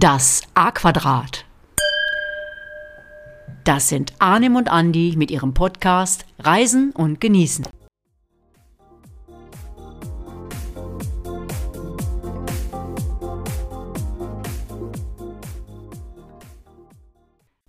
Das A-Quadrat. Das sind Arnim und Andi mit ihrem Podcast Reisen und Genießen.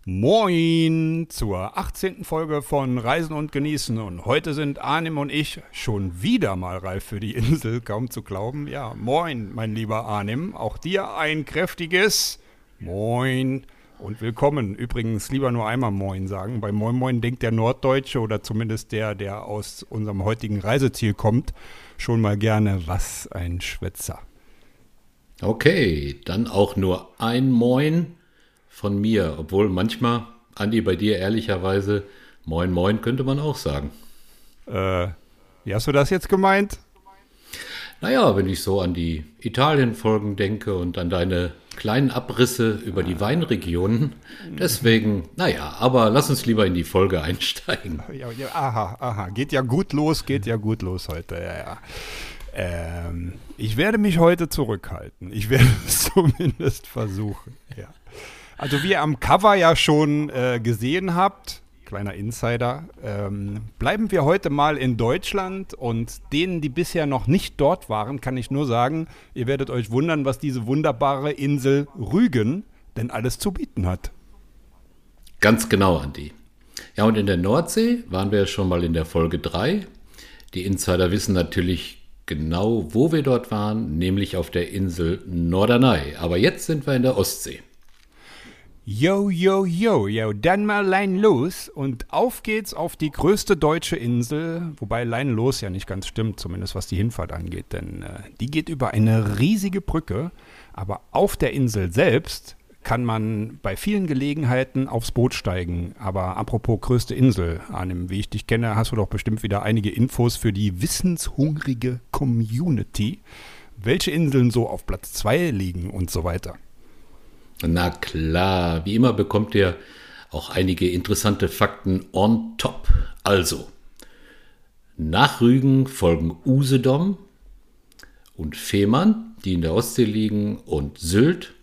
Moin zur 18. Folge von Reisen und Genießen. Und heute sind Arnim und ich schon wieder mal reif für die Insel, kaum zu glauben. Ja, moin, mein lieber Arnim. Auch dir ein kräftiges Moin und willkommen. Übrigens lieber nur einmal Moin sagen. Bei Moin Moin denkt der Norddeutsche oder zumindest der, der aus unserem heutigen Reiseziel kommt, schon mal gerne, was ein Schwätzer. Okay, dann auch nur ein Moin von mir, obwohl manchmal, Andi, bei dir ehrlicherweise, Moin Moin könnte man auch sagen. Äh, wie hast du das jetzt gemeint? Naja, wenn ich so an die Italien-Folgen denke und an deine kleinen Abrisse über die Weinregionen. Deswegen, naja, aber lass uns lieber in die Folge einsteigen. Ja, ja, aha, aha. Geht ja gut los, geht ja gut los heute. Ja, ja. Ähm, ich werde mich heute zurückhalten. Ich werde es zumindest versuchen. Ja. Also wie ihr am Cover ja schon äh, gesehen habt, kleiner Insider, ähm, bleiben wir heute mal in Deutschland und denen, die bisher noch nicht dort waren, kann ich nur sagen, ihr werdet euch wundern, was diese wunderbare Insel Rügen denn alles zu bieten hat. Ganz genau, Andi. Ja, und in der Nordsee waren wir schon mal in der Folge 3. Die Insider wissen natürlich genau, wo wir dort waren, nämlich auf der Insel Norderney. Aber jetzt sind wir in der Ostsee. Yo, yo, yo, yo, dann mal Lein los und auf geht's auf die größte deutsche Insel, wobei Lein los ja nicht ganz stimmt, zumindest was die Hinfahrt angeht, denn äh, die geht über eine riesige Brücke, aber auf der Insel selbst kann man bei vielen Gelegenheiten aufs Boot steigen. Aber apropos größte Insel, Arnim, wie ich dich kenne, hast du doch bestimmt wieder einige Infos für die wissenshungrige Community, welche Inseln so auf Platz 2 liegen und so weiter. Na klar, wie immer bekommt ihr auch einige interessante Fakten on top. Also, nach Rügen folgen Usedom und Fehmarn, die in der Ostsee liegen, und Sylt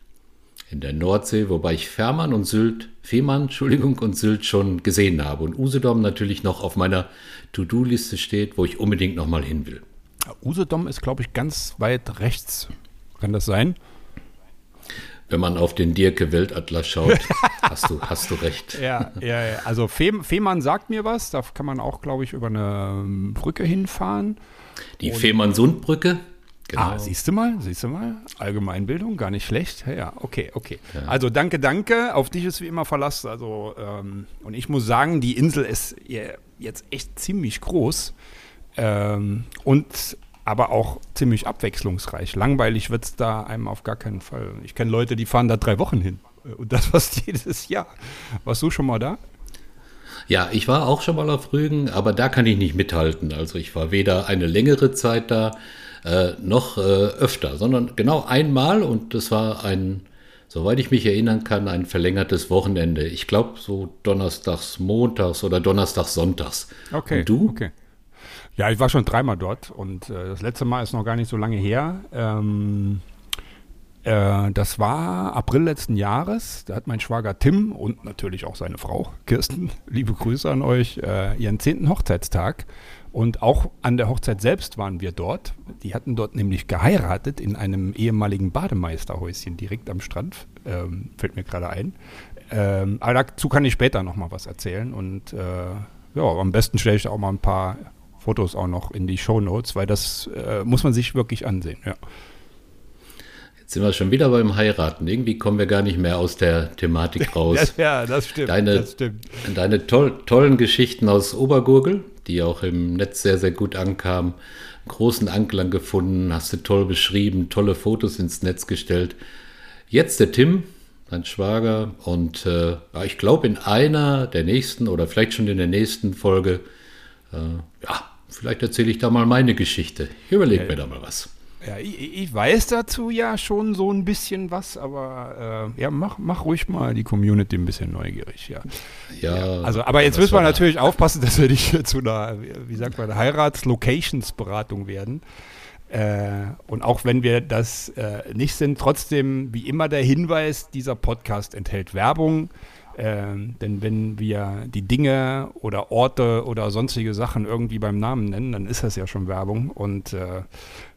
in der Nordsee, wobei ich Fehmarn und Sylt, Fehmarn, Entschuldigung, und Sylt schon gesehen habe und Usedom natürlich noch auf meiner To-Do-Liste steht, wo ich unbedingt noch mal hin will. Usedom ist, glaube ich, ganz weit rechts. Kann das sein? Wenn man auf den Dirke Weltatlas schaut, hast du, hast du recht. Ja, ja, ja. also Fehm, Fehmarn sagt mir was, da kann man auch, glaube ich, über eine ähm, Brücke hinfahren. Die Fehmarn-Sund-Brücke? Genau. Ah, siehst du mal, siehst du mal, Allgemeinbildung, gar nicht schlecht. Ja, okay, okay. Ja. Also danke, danke. Auf dich ist wie immer Verlass. Also ähm, und ich muss sagen, die Insel ist jetzt echt ziemlich groß ähm, und aber auch ziemlich abwechslungsreich. Langweilig wird es da einem auf gar keinen Fall. Ich kenne Leute, die fahren da drei Wochen hin. Und das fast jedes Jahr. Warst du schon mal da? Ja, ich war auch schon mal auf Rügen, aber da kann ich nicht mithalten. Also ich war weder eine längere Zeit da äh, noch äh, öfter, sondern genau einmal und das war ein, soweit ich mich erinnern kann, ein verlängertes Wochenende. Ich glaube so donnerstags, montags oder donnerstags, sonntags. Okay. Und du? Okay. Ja, ich war schon dreimal dort und äh, das letzte Mal ist noch gar nicht so lange her. Ähm, äh, das war April letzten Jahres. Da hat mein Schwager Tim und natürlich auch seine Frau Kirsten, liebe Grüße an euch, äh, ihren zehnten Hochzeitstag. Und auch an der Hochzeit selbst waren wir dort. Die hatten dort nämlich geheiratet in einem ehemaligen Bademeisterhäuschen direkt am Strand. Ähm, fällt mir gerade ein. Ähm, aber dazu kann ich später noch mal was erzählen. Und äh, ja, am besten stelle ich auch mal ein paar Fotos auch noch in die Show Notes, weil das äh, muss man sich wirklich ansehen, ja. Jetzt sind wir schon wieder beim Heiraten. Irgendwie kommen wir gar nicht mehr aus der Thematik raus. ja, das stimmt. Deine, das stimmt. deine toll, tollen Geschichten aus Obergurgel, die auch im Netz sehr, sehr gut ankamen, großen Anklang gefunden, hast du toll beschrieben, tolle Fotos ins Netz gestellt. Jetzt der Tim, dein Schwager, und äh, ich glaube, in einer der nächsten oder vielleicht schon in der nächsten Folge, ja, Vielleicht erzähle ich da mal meine Geschichte. Ich überlege ja, mir da mal was. Ja, ich, ich, weiß dazu ja schon so ein bisschen was, aber äh, ja, mach, mach ruhig mal die Community ein bisschen neugierig, ja. Ja. ja also, aber jetzt müssen wir natürlich aufpassen, dass wir nicht zu einer, wie sagt man, Heirats-Locations-Beratung werden. Äh, und auch wenn wir das äh, nicht sind, trotzdem wie immer der Hinweis, dieser Podcast enthält Werbung. Äh, denn wenn wir die Dinge oder Orte oder sonstige Sachen irgendwie beim Namen nennen, dann ist das ja schon Werbung. Und äh,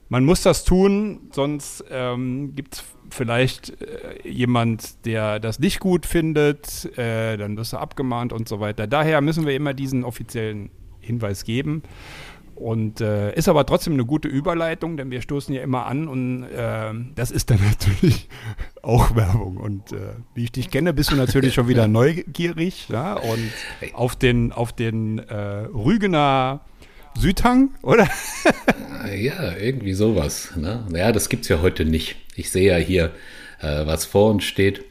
man muss das tun, sonst ähm, gibt es vielleicht äh, jemand, der das nicht gut findet, äh, dann wirst du abgemahnt und so weiter. Daher müssen wir immer diesen offiziellen Hinweis geben. Und äh, ist aber trotzdem eine gute Überleitung, denn wir stoßen ja immer an und äh, das ist dann natürlich auch Werbung. Und äh, wie ich dich kenne, bist du natürlich schon wieder neugierig ja? und auf den, auf den äh, Rügener Südhang, oder? ja, irgendwie sowas. Ne? Ja, das gibt es ja heute nicht. Ich sehe ja hier, äh, was vor uns steht.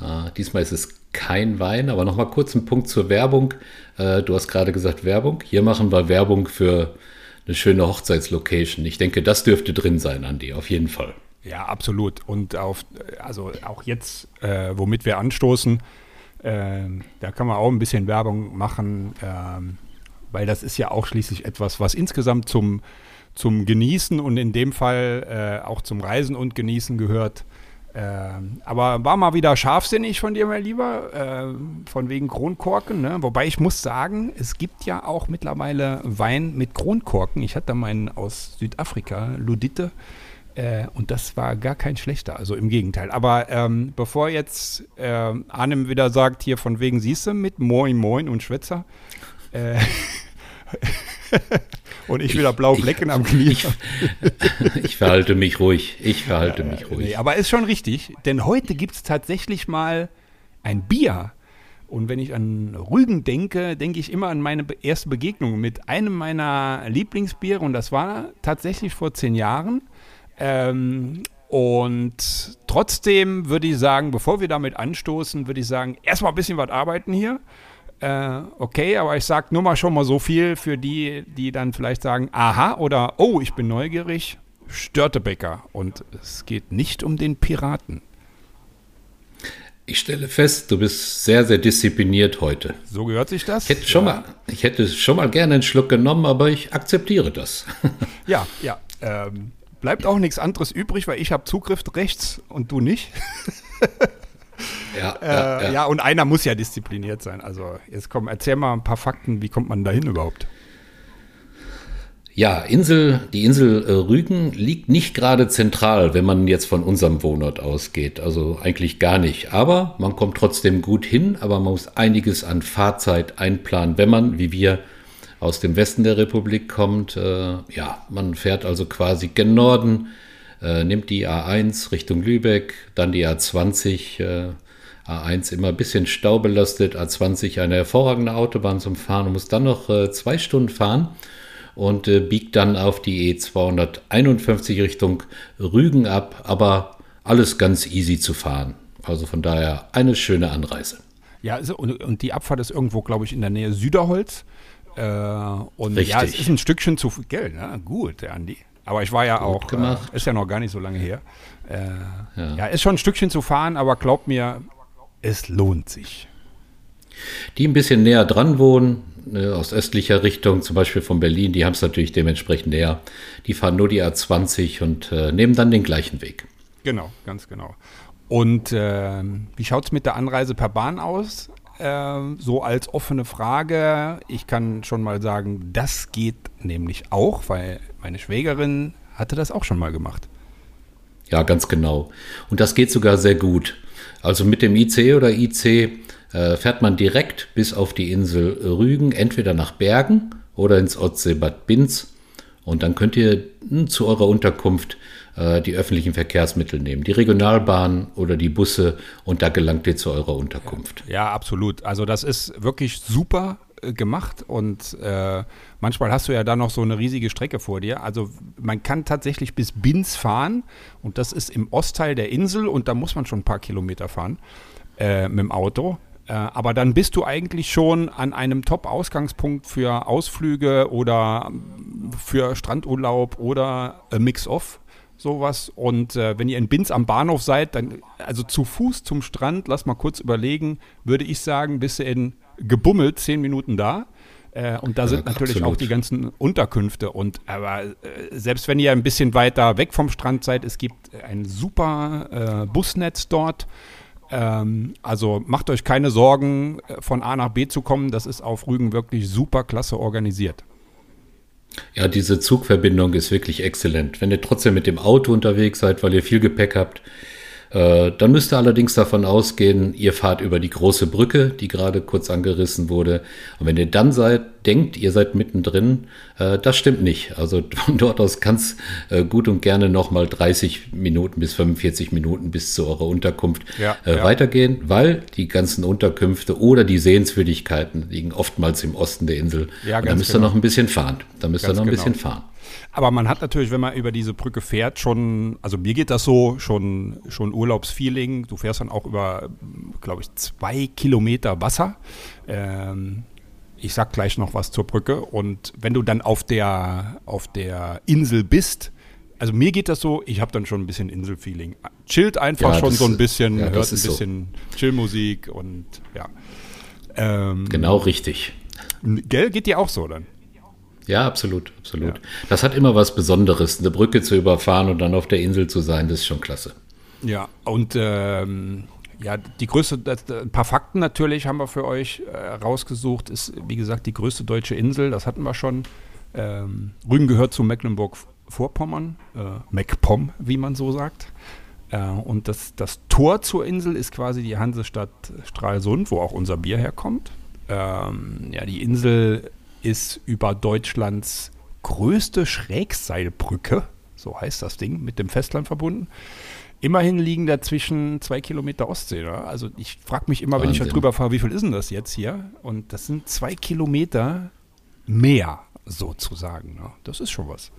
Äh, diesmal ist es kein Wein, aber nochmal kurz ein Punkt zur Werbung. Äh, du hast gerade gesagt Werbung. Hier machen wir Werbung für eine schöne Hochzeitslocation. Ich denke, das dürfte drin sein, Andi, auf jeden Fall. Ja, absolut. Und auf, also auch jetzt, äh, womit wir anstoßen, äh, da kann man auch ein bisschen Werbung machen, ähm, weil das ist ja auch schließlich etwas, was insgesamt zum, zum Genießen und in dem Fall äh, auch zum Reisen und Genießen gehört. Ähm, aber war mal wieder scharfsinnig von dir, mein Lieber, äh, von wegen Kronkorken. Ne? Wobei ich muss sagen, es gibt ja auch mittlerweile Wein mit Kronkorken. Ich hatte meinen aus Südafrika, Ludite, äh, und das war gar kein schlechter, also im Gegenteil. Aber ähm, bevor jetzt äh, Arnim wieder sagt, hier von wegen siehst du mit Moin Moin und Schwätzer, äh, und ich wieder blaue Flecken am Knie. Ich, ich, verhalte mich ruhig. Ich verhalte ja, mich ruhig. Nee, aber ist schon richtig, denn heute gibt es tatsächlich mal ein Bier. Und wenn ich an Rügen denke, denke ich immer an meine erste Begegnung mit einem meiner Lieblingsbiere. Und das war tatsächlich vor zehn Jahren. Ähm, und trotzdem würde ich sagen, bevor wir damit anstoßen, würde ich sagen, erstmal ein bisschen was arbeiten hier. Äh, okay, aber ich sage nur mal schon mal so viel für die, die dann vielleicht sagen, aha oder oh, ich bin neugierig, Störtebecker. Und es geht nicht um den Piraten. Ich stelle fest, du bist sehr, sehr diszipliniert heute. So gehört sich das? Ich hätte, schon, ja. mal, ich hätte schon mal gerne einen Schluck genommen, aber ich akzeptiere das. ja, ja. Ähm, bleibt auch nichts anderes übrig, weil ich habe Zugriff rechts und du nicht. Ja, äh, ja, ja. ja, und einer muss ja diszipliniert sein. Also jetzt komm, erzähl mal ein paar Fakten, wie kommt man dahin überhaupt? Ja, Insel, die Insel äh, Rügen liegt nicht gerade zentral, wenn man jetzt von unserem Wohnort ausgeht. Also eigentlich gar nicht. Aber man kommt trotzdem gut hin, aber man muss einiges an Fahrzeit einplanen, wenn man, wie wir, aus dem Westen der Republik kommt. Äh, ja, man fährt also quasi gen Norden, äh, nimmt die A1 Richtung Lübeck, dann die A20, äh, A1 immer ein bisschen staubelastet, A20 eine hervorragende Autobahn zum Fahren und muss dann noch äh, zwei Stunden fahren und äh, biegt dann auf die E251 Richtung Rügen ab, aber alles ganz easy zu fahren. Also von daher eine schöne Anreise. Ja, und, und die Abfahrt ist irgendwo, glaube ich, in der Nähe Süderholz. Äh, und Richtig. ja, es ist ein Stückchen zu viel Geld. Ne? Gut, der Andi. Aber ich war ja Gut auch, gemacht. Äh, ist ja noch gar nicht so lange her. Äh, ja. ja. ist schon ein Stückchen zu fahren, aber glaubt mir, es lohnt sich. Die ein bisschen näher dran wohnen, ne, aus östlicher Richtung, zum Beispiel von Berlin, die haben es natürlich dementsprechend näher. Die fahren nur die A20 und äh, nehmen dann den gleichen Weg. Genau, ganz genau. Und äh, wie schaut es mit der Anreise per Bahn aus? Äh, so als offene Frage. Ich kann schon mal sagen, das geht nämlich auch, weil meine Schwägerin hatte das auch schon mal gemacht. Ja, ganz genau. Und das geht sogar sehr gut. Also mit dem IC oder IC äh, fährt man direkt bis auf die Insel Rügen, entweder nach Bergen oder ins Otseebad Binz. Und dann könnt ihr hm, zu eurer Unterkunft äh, die öffentlichen Verkehrsmittel nehmen, die Regionalbahn oder die Busse und da gelangt ihr zu eurer Unterkunft. Ja, absolut. Also das ist wirklich super äh, gemacht und äh, manchmal hast du ja da noch so eine riesige Strecke vor dir. Also man kann tatsächlich bis Binz fahren und das ist im Ostteil der Insel und da muss man schon ein paar Kilometer fahren äh, mit dem Auto. Äh, aber dann bist du eigentlich schon an einem Top-Ausgangspunkt für Ausflüge oder für Strandurlaub oder a Mix-Off sowas. Und äh, wenn ihr in Binz am Bahnhof seid, dann, also zu Fuß zum Strand, lass mal kurz überlegen, würde ich sagen, bist du in gebummelt zehn Minuten da. Äh, und da sind natürlich absolut. auch die ganzen Unterkünfte. Und aber äh, selbst wenn ihr ein bisschen weiter weg vom Strand seid, es gibt ein super äh, Busnetz dort. Ähm, also macht euch keine Sorgen, äh, von A nach B zu kommen. Das ist auf Rügen wirklich super klasse organisiert. Ja, diese Zugverbindung ist wirklich exzellent. Wenn ihr trotzdem mit dem Auto unterwegs seid, weil ihr viel Gepäck habt, äh, dann müsst ihr allerdings davon ausgehen, ihr fahrt über die große Brücke, die gerade kurz angerissen wurde. Und wenn ihr dann seid, denkt, ihr seid mittendrin, äh, das stimmt nicht. Also von dort aus kann es äh, gut und gerne nochmal 30 Minuten bis 45 Minuten bis zu eurer Unterkunft ja, äh, ja. weitergehen, weil die ganzen Unterkünfte oder die Sehenswürdigkeiten liegen oftmals im Osten der Insel. Ja, da müsst genau. ihr noch ein bisschen fahren. Da müsst ganz ihr noch ein genau. bisschen fahren. Aber man hat natürlich, wenn man über diese Brücke fährt, schon, also mir geht das so, schon, schon Urlaubsfeeling. Du fährst dann auch über, glaube ich, zwei Kilometer Wasser. Ähm, ich sag gleich noch was zur Brücke. Und wenn du dann auf der, auf der Insel bist, also mir geht das so, ich habe dann schon ein bisschen Inselfeeling. Chillt einfach ja, schon so ein bisschen, ja, hört ein bisschen so. Chillmusik und ja. Ähm, genau richtig. Gell, geht dir auch so dann? Ja, absolut, absolut. Ja. Das hat immer was Besonderes, eine Brücke zu überfahren und dann auf der Insel zu sein, das ist schon klasse. Ja, und ähm, ja, die größte, ein paar Fakten natürlich haben wir für euch äh, rausgesucht, ist wie gesagt die größte deutsche Insel, das hatten wir schon. Ähm, Rügen gehört zu Mecklenburg-Vorpommern, äh, MacPom, wie man so sagt. Äh, und das, das Tor zur Insel ist quasi die Hansestadt Stralsund, wo auch unser Bier herkommt. Ähm, ja, die Insel ist über Deutschlands größte Schrägseilbrücke, so heißt das Ding, mit dem Festland verbunden. Immerhin liegen dazwischen zwei Kilometer Ostsee. Ne? Also ich frage mich immer, Wahnsinn. wenn ich da drüber fahre, wie viel ist denn das jetzt hier? Und das sind zwei Kilometer mehr sozusagen. Ne? Das ist schon was.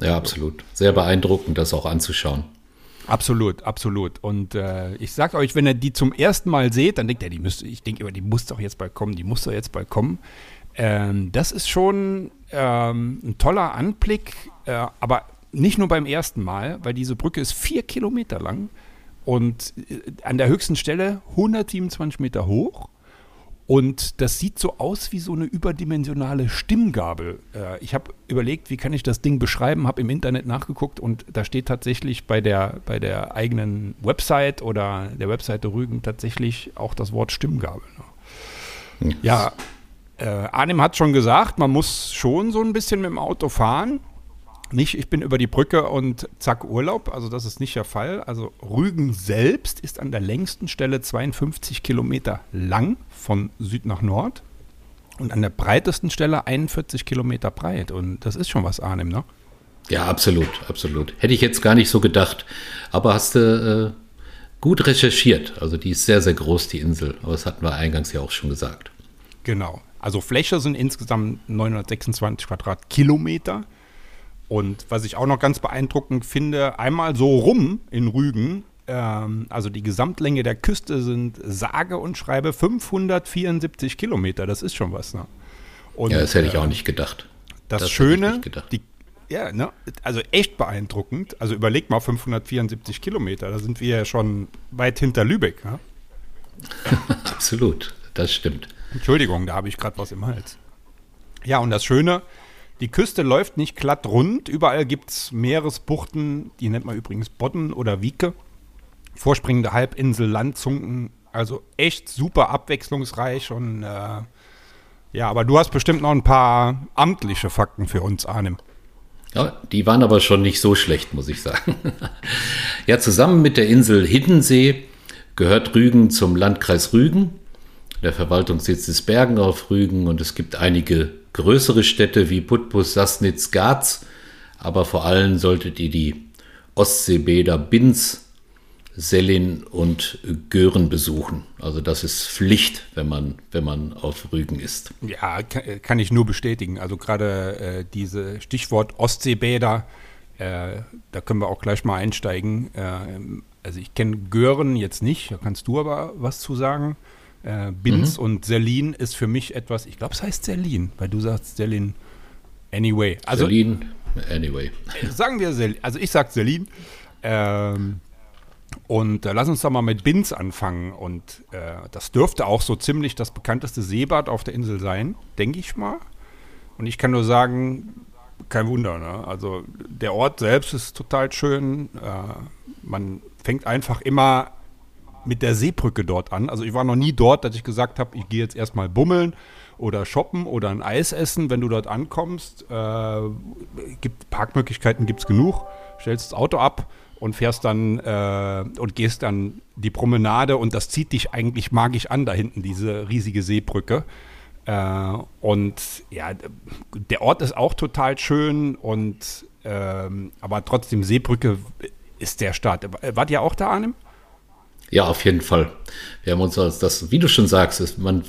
Ja, absolut. Sehr beeindruckend, das auch anzuschauen. Absolut, absolut. Und äh, ich sag euch, wenn ihr die zum ersten Mal seht, dann denkt ihr, die müsste, ich denke immer, die muss doch jetzt bald kommen, die muss doch jetzt bald kommen. Ähm, das ist schon ähm, ein toller Anblick, äh, aber nicht nur beim ersten Mal, weil diese Brücke ist vier Kilometer lang und äh, an der höchsten Stelle 127 Meter hoch. Und das sieht so aus wie so eine überdimensionale Stimmgabel. Äh, ich habe überlegt, wie kann ich das Ding beschreiben, habe im Internet nachgeguckt und da steht tatsächlich bei der, bei der eigenen Website oder der Webseite Rügen tatsächlich auch das Wort Stimmgabel. Ne? Ja, äh, Arnim hat schon gesagt, man muss schon so ein bisschen mit dem Auto fahren. Nicht, ich bin über die Brücke und zack Urlaub. Also das ist nicht der Fall. Also Rügen selbst ist an der längsten Stelle 52 Kilometer lang von Süd nach Nord und an der breitesten Stelle 41 Kilometer breit. Und das ist schon was, Arnim, ne? Ja, absolut, absolut. Hätte ich jetzt gar nicht so gedacht. Aber hast du äh, gut recherchiert. Also die ist sehr, sehr groß, die Insel. Aber das hatten wir eingangs ja auch schon gesagt. Genau. Also Fläche sind insgesamt 926 Quadratkilometer. Und was ich auch noch ganz beeindruckend finde, einmal so rum in Rügen, ähm, also die Gesamtlänge der Küste sind sage und schreibe 574 Kilometer. Das ist schon was. Ne? Und, ja, das hätte ich äh, auch nicht gedacht. Das, das Schöne, die, ja, ne, also echt beeindruckend. Also überleg mal 574 Kilometer, da sind wir ja schon weit hinter Lübeck. Ne? Absolut, das stimmt. Entschuldigung, da habe ich gerade was im Hals. Ja, und das Schöne, die Küste läuft nicht glatt rund. Überall gibt es Meeresbuchten, die nennt man übrigens Bodden oder Wieke. Vorspringende Halbinsel, Landzunken. Also echt super abwechslungsreich und äh, ja, aber du hast bestimmt noch ein paar amtliche Fakten für uns, Arnim. Ja, die waren aber schon nicht so schlecht, muss ich sagen. ja, zusammen mit der Insel Hiddensee gehört Rügen zum Landkreis Rügen der Verwaltungssitz ist Bergen auf Rügen und es gibt einige größere Städte wie Putbus, Sassnitz, Garz, aber vor allem solltet ihr die Ostseebäder Binz, Sellin und Gören besuchen. Also das ist Pflicht, wenn man, wenn man auf Rügen ist. Ja, kann ich nur bestätigen. Also gerade äh, diese Stichwort Ostseebäder, äh, da können wir auch gleich mal einsteigen. Äh, also ich kenne Gören jetzt nicht, da kannst du aber was zu sagen. Äh, Binz mhm. und Selin ist für mich etwas, ich glaube, es heißt Selin, weil du sagst Selin anyway. Also, Selin anyway. Sagen wir Selin, also ich sage Selin. Ähm, Und äh, lass uns doch mal mit Binz anfangen. Und äh, das dürfte auch so ziemlich das bekannteste Seebad auf der Insel sein, denke ich mal. Und ich kann nur sagen, kein Wunder. Ne? Also der Ort selbst ist total schön. Äh, man fängt einfach immer mit der Seebrücke dort an. Also ich war noch nie dort, dass ich gesagt habe, ich gehe jetzt erstmal bummeln oder shoppen oder ein Eis essen, wenn du dort ankommst. Äh, gibt, Parkmöglichkeiten gibt es genug. Stellst das Auto ab und fährst dann äh, und gehst dann die Promenade und das zieht dich eigentlich magisch an da hinten, diese riesige Seebrücke. Äh, und ja, der Ort ist auch total schön und ähm, aber trotzdem Seebrücke ist der Start. Wart ihr auch da, Arnim? Ja, auf jeden Fall. Wir haben uns das, wie du schon sagst, ist, man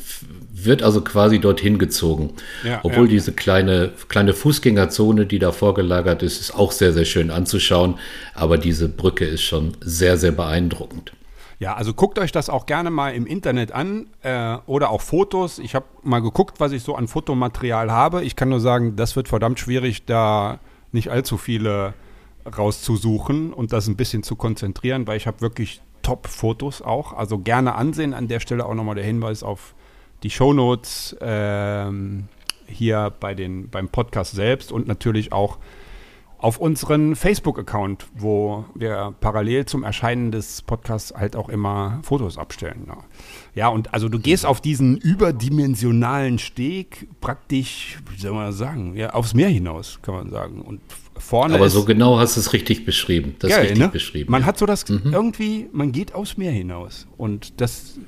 wird also quasi dorthin gezogen. Ja, Obwohl ja. diese kleine, kleine Fußgängerzone, die da vorgelagert ist, ist auch sehr, sehr schön anzuschauen. Aber diese Brücke ist schon sehr, sehr beeindruckend. Ja, also guckt euch das auch gerne mal im Internet an äh, oder auch Fotos. Ich habe mal geguckt, was ich so an Fotomaterial habe. Ich kann nur sagen, das wird verdammt schwierig, da nicht allzu viele rauszusuchen und das ein bisschen zu konzentrieren, weil ich habe wirklich Top-Fotos auch. Also gerne ansehen. An der Stelle auch nochmal der Hinweis auf die Shownotes ähm, hier bei den, beim Podcast selbst und natürlich auch auf unseren Facebook-Account, wo wir parallel zum Erscheinen des Podcasts halt auch immer Fotos abstellen. Ja. ja, und also du gehst auf diesen überdimensionalen Steg praktisch, wie soll man sagen, ja, aufs Meer hinaus, kann man sagen. Und vorne. Aber so genau hast du es richtig beschrieben. Das geil, richtig ne? beschrieben. Man ja. hat so das mhm. irgendwie, man geht aufs Meer hinaus. Und das,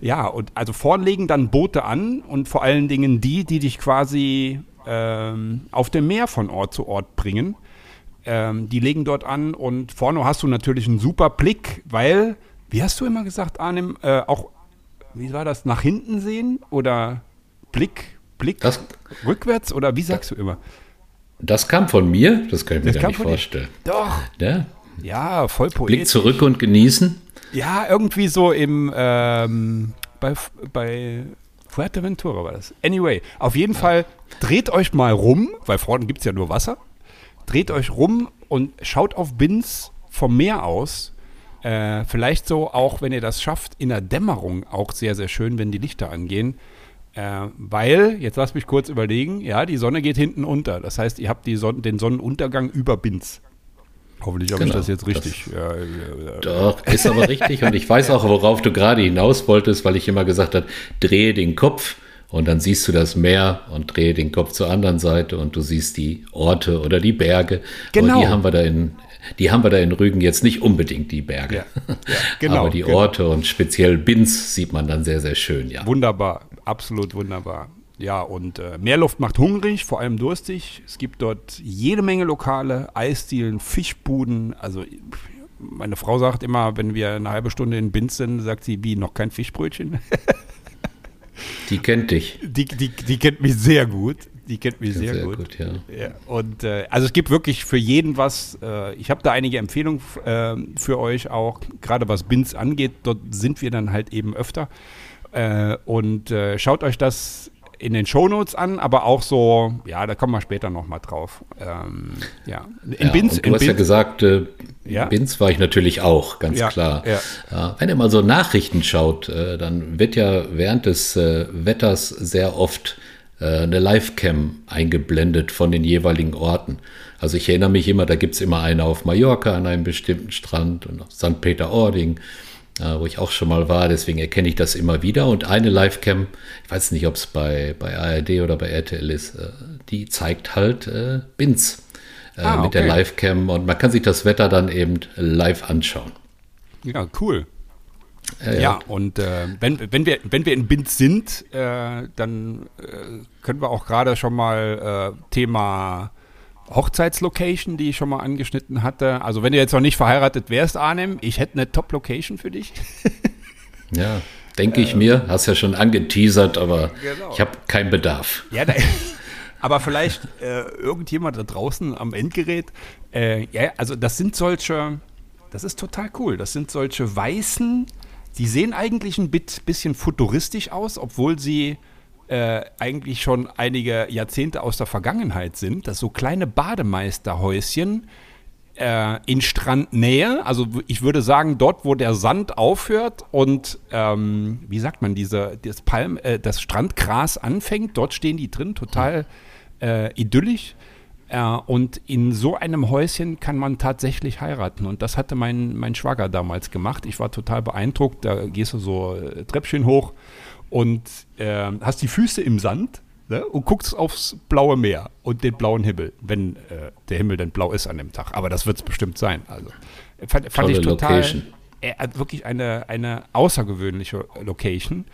ja, und also vorne legen dann Boote an und vor allen Dingen die, die dich quasi ähm, auf dem Meer von Ort zu Ort bringen. Ähm, die legen dort an und vorne hast du natürlich einen super Blick, weil, wie hast du immer gesagt, Arnim, äh, auch, wie war das, nach hinten sehen oder Blick, Blick das, rückwärts oder wie sagst du immer? Das kam von mir, das kann ich mir das gar nicht vorstellen. Dir. Doch. Ja? ja, voll poetisch. Blick zurück und genießen. Ja, irgendwie so im, ähm, bei, bei Fuerteventura war das. Anyway, auf jeden ja. Fall dreht euch mal rum, weil vorne gibt es ja nur Wasser. Dreht euch rum und schaut auf Bins vom Meer aus. Äh, vielleicht so auch, wenn ihr das schafft, in der Dämmerung auch sehr, sehr schön, wenn die Lichter angehen. Äh, weil, jetzt lass mich kurz überlegen, ja, die Sonne geht hinten unter. Das heißt, ihr habt Son den Sonnenuntergang über Binz. Hoffentlich habe genau, ich das jetzt richtig. Das, ja, ja, doch, ist aber richtig. Und ich weiß auch, worauf du gerade hinaus wolltest, weil ich immer gesagt habe, drehe den Kopf und dann siehst du das Meer und drehe den Kopf zur anderen Seite und du siehst die Orte oder die Berge. Genau. Und die haben wir da in, die haben wir da in Rügen jetzt nicht unbedingt, die Berge. Ja, ja, genau, Aber die genau. Orte und speziell Binz sieht man dann sehr, sehr schön, ja. Wunderbar, absolut wunderbar. Ja, und äh, Meerluft macht hungrig, vor allem durstig. Es gibt dort jede Menge Lokale, Eisdielen, Fischbuden. Also meine Frau sagt immer, wenn wir eine halbe Stunde in Binz sind, sagt sie, wie, noch kein Fischbrötchen? Die kennt dich. Die, die, die kennt mich sehr gut. Die kennt mich sehr, sehr gut. gut ja. ja. Und äh, also es gibt wirklich für jeden was. Äh, ich habe da einige Empfehlungen äh, für euch auch, gerade was Bins angeht. Dort sind wir dann halt eben öfter. Äh, und äh, schaut euch das in den Shownotes an, aber auch so, ja, da kommen wir später nochmal drauf. Ähm, ja. In ja, Binz, du in hast Binz, ja gesagt, äh, ja? Binz war ich natürlich auch, ganz ja, klar. Ja. wenn ihr mal so Nachrichten schaut, äh, dann wird ja während des äh, Wetters sehr oft äh, eine Livecam eingeblendet von den jeweiligen Orten. Also ich erinnere mich immer, da gibt es immer eine auf Mallorca an einem bestimmten Strand und auf St. Peter-Ording wo ich auch schon mal war. Deswegen erkenne ich das immer wieder. Und eine Livecam, ich weiß nicht, ob es bei, bei ARD oder bei RTL ist, äh, die zeigt halt äh, Bins äh, ah, mit der Livecam und man kann sich das Wetter dann eben live anschauen. Ja, cool. Ja, ja. und äh, wenn, wenn, wir, wenn wir in Binz sind, äh, dann äh, können wir auch gerade schon mal äh, Thema Hochzeitslocation, die ich schon mal angeschnitten hatte. Also wenn du jetzt noch nicht verheiratet wärst, Arnim, ich hätte eine Top-Location für dich. ja, denke ich mir. Hast ja schon angeteasert, aber genau. ich habe keinen Bedarf. Ja, da, aber vielleicht äh, irgendjemand da draußen am Endgerät. Äh, ja, also das sind solche, das ist total cool. Das sind solche weißen, die sehen eigentlich ein bisschen futuristisch aus, obwohl sie äh, eigentlich schon einige Jahrzehnte aus der Vergangenheit sind, dass so kleine Bademeisterhäuschen äh, in Strandnähe. Also ich würde sagen, dort, wo der Sand aufhört und ähm, wie sagt man, diese, das Palm, äh, das Strandgras anfängt, dort stehen die drin, total äh, idyllisch. Äh, und in so einem Häuschen kann man tatsächlich heiraten. Und das hatte mein, mein Schwager damals gemacht. Ich war total beeindruckt. Da gehst du so Treppchen hoch und äh, hast die Füße im Sand ne, und guckst aufs blaue Meer und den blauen Himmel, wenn äh, der Himmel denn blau ist an dem Tag. Aber das wird es bestimmt sein. Also fand, fand ich total Location. Äh, wirklich eine, eine außergewöhnliche Location.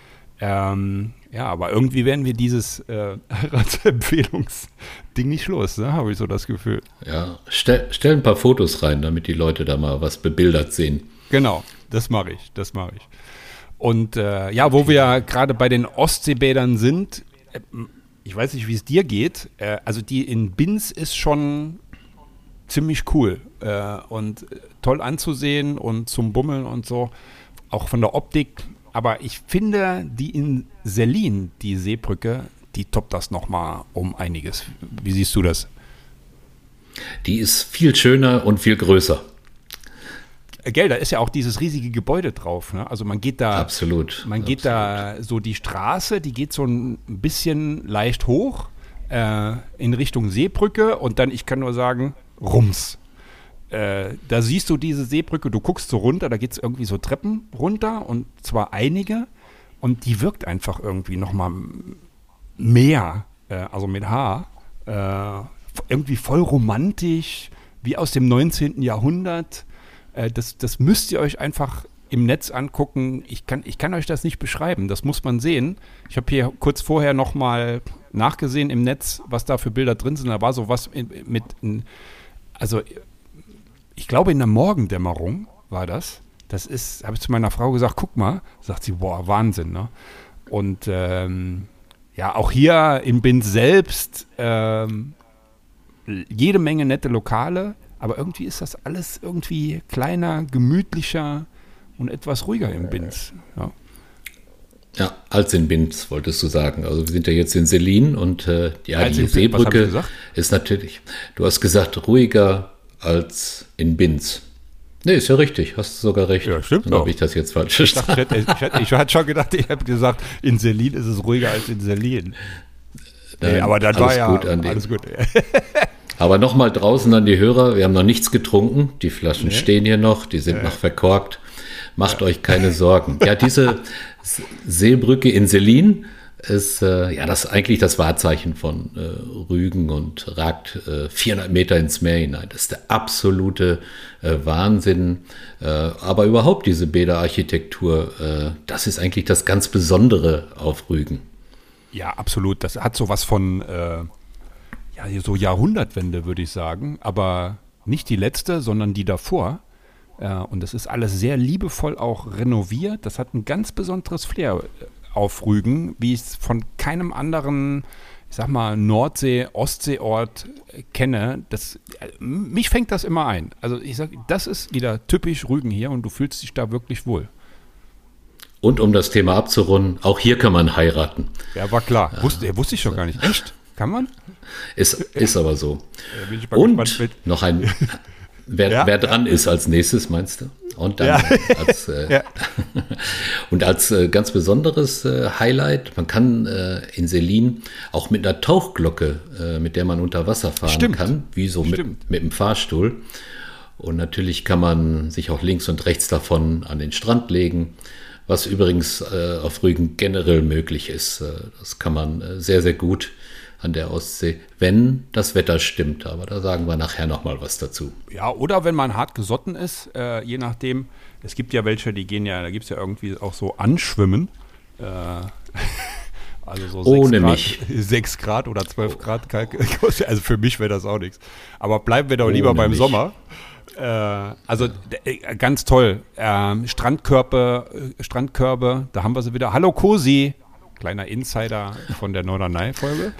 Ähm, ja, aber irgendwie werden wir dieses äh, Empfehlungsding nicht los, ne? habe ich so das Gefühl. Ja, stell, stell ein paar Fotos rein, damit die Leute da mal was bebildert sehen. Genau, das mache ich, das mache ich. Und äh, ja, wo wir gerade bei den Ostseebädern sind, äh, ich weiß nicht, wie es dir geht. Äh, also die in Binz ist schon ziemlich cool äh, und toll anzusehen und zum Bummeln und so. Auch von der Optik. Aber ich finde, die in Selin, die Seebrücke, die toppt das nochmal um einiges. Wie siehst du das? Die ist viel schöner und viel größer. Gell, da ist ja auch dieses riesige Gebäude drauf. Ne? Also man geht da. Absolut. Man geht absolut. da so die Straße, die geht so ein bisschen leicht hoch äh, in Richtung Seebrücke und dann, ich kann nur sagen, Rums. Äh, da siehst du diese Seebrücke, du guckst so runter, da geht es irgendwie so Treppen runter und zwar einige und die wirkt einfach irgendwie nochmal mehr, äh, also mit H, äh, irgendwie voll romantisch, wie aus dem 19. Jahrhundert. Äh, das, das müsst ihr euch einfach im Netz angucken. Ich kann, ich kann euch das nicht beschreiben. Das muss man sehen. Ich habe hier kurz vorher noch mal nachgesehen im Netz, was da für Bilder drin sind. Da war so was mit, also ich glaube in der Morgendämmerung war das. Das ist, habe ich zu meiner Frau gesagt, guck mal. Sagt sie, boah, Wahnsinn, ne? Und ähm, ja, auch hier in Binz selbst ähm, jede Menge nette Lokale. Aber irgendwie ist das alles irgendwie kleiner, gemütlicher und etwas ruhiger im Binz. Ja. Ja, als in Binz, wolltest du sagen. Also wir sind ja jetzt in Selin und äh, ja, als die Seebrücke ist natürlich, du hast gesagt, ruhiger als in Binz. Nee, ist ja richtig, hast du sogar recht. Ja, stimmt. Dann habe ich das jetzt falsch. Ich, ich, ich, ich, hatte schon gedacht, ich habe gesagt, in Selin ist es ruhiger als in Selin. Nee, aber das war ja gut alles gut. Aber nochmal draußen an die Hörer, wir haben noch nichts getrunken, die Flaschen nee. stehen hier noch, die sind nee. noch verkorkt. Macht ja. euch keine Sorgen. Ja, diese Seebrücke in Selin ist äh, ja das eigentlich das Wahrzeichen von äh, Rügen und ragt äh, 400 Meter ins Meer hinein. Das ist der absolute äh, Wahnsinn. Äh, aber überhaupt diese Bäderarchitektur, äh, das ist eigentlich das ganz Besondere auf Rügen. Ja, absolut. Das hat sowas von ja, so Jahrhundertwende, würde ich sagen, aber nicht die letzte, sondern die davor. Äh, und das ist alles sehr liebevoll auch renoviert. Das hat ein ganz besonderes Flair äh, auf Rügen, wie ich es von keinem anderen, ich sag mal, Nordsee-, Ostseeort äh, kenne. Das, mich fängt das immer ein. Also ich sag, das ist wieder typisch Rügen hier und du fühlst dich da wirklich wohl. Und um das Thema abzurunden, auch hier kann man heiraten. Ja, war klar. Wusste, wusste ich schon gar nicht. Echt? Kann man? Ist, ist aber so. Ja, Und noch ein, wer, ja, wer dran ja. ist als nächstes, meinst du? Und dann als, äh, und als äh, ganz besonderes äh, Highlight, man kann äh, in Selin auch mit einer Tauchglocke, äh, mit der man unter Wasser fahren Stimmt. kann, wie so mit, mit dem Fahrstuhl. Und natürlich kann man sich auch links und rechts davon an den Strand legen, was übrigens äh, auf Rügen generell möglich ist. das kann man sehr, sehr gut an der Ostsee, wenn das Wetter stimmt. Aber da sagen wir nachher nochmal was dazu. Ja, oder wenn man hart gesotten ist, äh, je nachdem. Es gibt ja welche, die gehen ja, da gibt es ja irgendwie auch so Anschwimmen. Äh, also so Ohne Grad, mich. 6 Grad oder 12 Grad. Also für mich wäre das auch nichts. Aber bleiben wir doch lieber Ohne beim mich. Sommer. Äh, also äh, ganz toll. Ähm, Strandkörbe, äh, Strandkörbe, da haben wir sie wieder. Hallo Cosi. Kleiner Insider von der Norderney-Folge.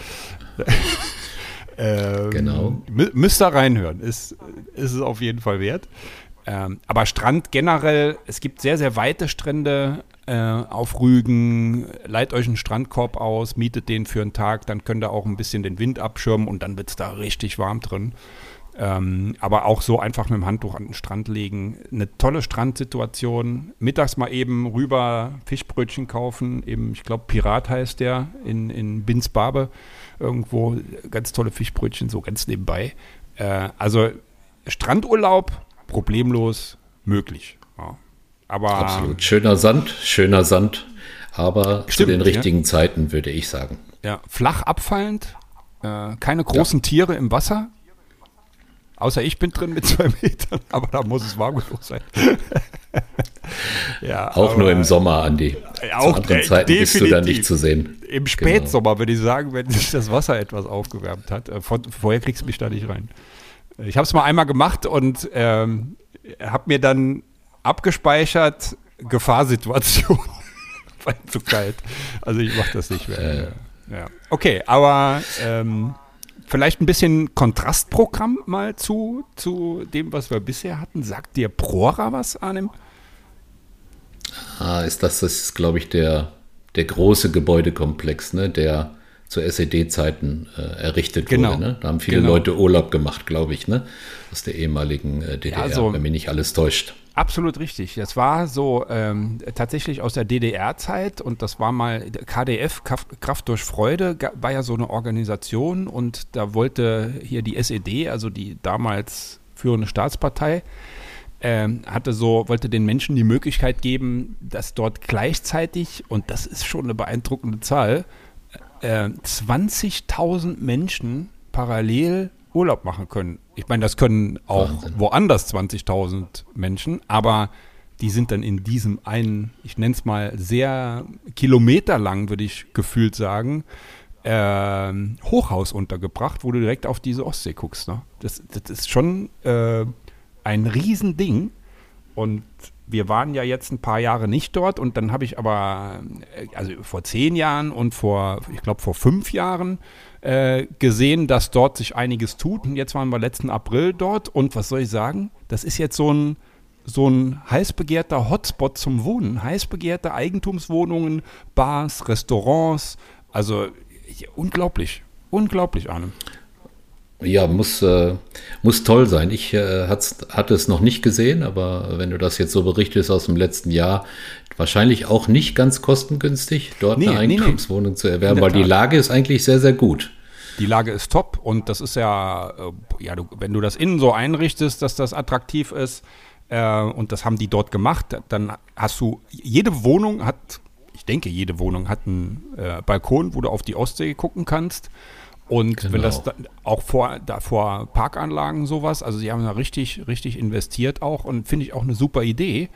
ähm, genau. Müsst ihr reinhören. Ist, ist es auf jeden Fall wert. Ähm, aber Strand generell, es gibt sehr, sehr weite Strände äh, auf Rügen. Leiht euch einen Strandkorb aus, mietet den für einen Tag, dann könnt ihr auch ein bisschen den Wind abschirmen und dann wird es da richtig warm drin. Ähm, aber auch so einfach mit dem Handtuch an den Strand legen. Eine tolle Strandsituation. Mittags mal eben rüber Fischbrötchen kaufen. Eben, ich glaube, Pirat heißt der in, in Binsbarbe. Irgendwo ganz tolle Fischbrötchen, so ganz nebenbei. Äh, also Strandurlaub problemlos möglich. Ja. Aber Absolut. Schöner Sand, schöner Sand. Aber Stimmt, zu den richtigen ja. Zeiten würde ich sagen. Ja, flach abfallend, äh, keine großen ja. Tiere im Wasser, Außer ich bin drin mit zwei Metern, aber da muss es warm genug sein. ja, auch nur im Sommer, Andi. Auch zu anderen Zeiten bist du da nicht zu sehen. Im Spätsommer genau. würde ich sagen, wenn sich das Wasser etwas aufgewärmt hat. Äh, von, vorher kriegst du mich da nicht rein. Ich habe es mal einmal gemacht und ähm, habe mir dann abgespeichert Gefahrsituation. War zu kalt. Also ich mache das nicht mehr. Äh. Ja. Okay, aber ähm, Vielleicht ein bisschen Kontrastprogramm mal zu, zu dem, was wir bisher hatten. Sagt dir Prora was, Arnim? Ah, ist das, das ist, glaube ich, der, der große Gebäudekomplex, ne, der zu SED-Zeiten äh, errichtet genau. wurde. Ne? Da haben viele genau. Leute Urlaub gemacht, glaube ich, ne? aus der ehemaligen äh, DDR, ja, also, wenn mich nicht alles täuscht. Absolut richtig. Das war so ähm, tatsächlich aus der DDR-Zeit und das war mal KDF, Kraft durch Freude, war ja so eine Organisation und da wollte hier die SED, also die damals führende Staatspartei, ähm, hatte so, wollte den Menschen die Möglichkeit geben, dass dort gleichzeitig, und das ist schon eine beeindruckende Zahl, äh, 20.000 Menschen parallel Urlaub machen können. Ich meine, das können auch Wahnsinn. woanders 20.000 Menschen, aber die sind dann in diesem einen, ich nenne es mal sehr kilometerlang, würde ich gefühlt sagen, äh, Hochhaus untergebracht, wo du direkt auf diese Ostsee guckst. Ne? Das, das ist schon äh, ein Riesending. Und wir waren ja jetzt ein paar Jahre nicht dort und dann habe ich aber, äh, also vor zehn Jahren und vor, ich glaube vor fünf Jahren äh, gesehen, dass dort sich einiges tut. Und jetzt waren wir letzten April dort und was soll ich sagen? Das ist jetzt so ein, so ein heiß Hotspot zum Wohnen. Heiß begehrte Eigentumswohnungen, Bars, Restaurants. Also unglaublich. Unglaublich, Arne. Ja, muss, äh, muss toll sein. Ich äh, hatte es noch nicht gesehen, aber wenn du das jetzt so berichtest aus dem letzten Jahr, wahrscheinlich auch nicht ganz kostengünstig, dort nee, eine Eigentumswohnung nee, nee. zu erwerben, weil die Lage ist eigentlich sehr, sehr gut. Die Lage ist top und das ist ja, äh, ja, du, wenn du das innen so einrichtest, dass das attraktiv ist äh, und das haben die dort gemacht, dann hast du, jede Wohnung hat, ich denke, jede Wohnung hat einen äh, Balkon, wo du auf die Ostsee gucken kannst und genau. wenn das da, auch vor, da vor Parkanlagen sowas, also sie haben da richtig, richtig investiert auch und finde ich auch eine super Idee,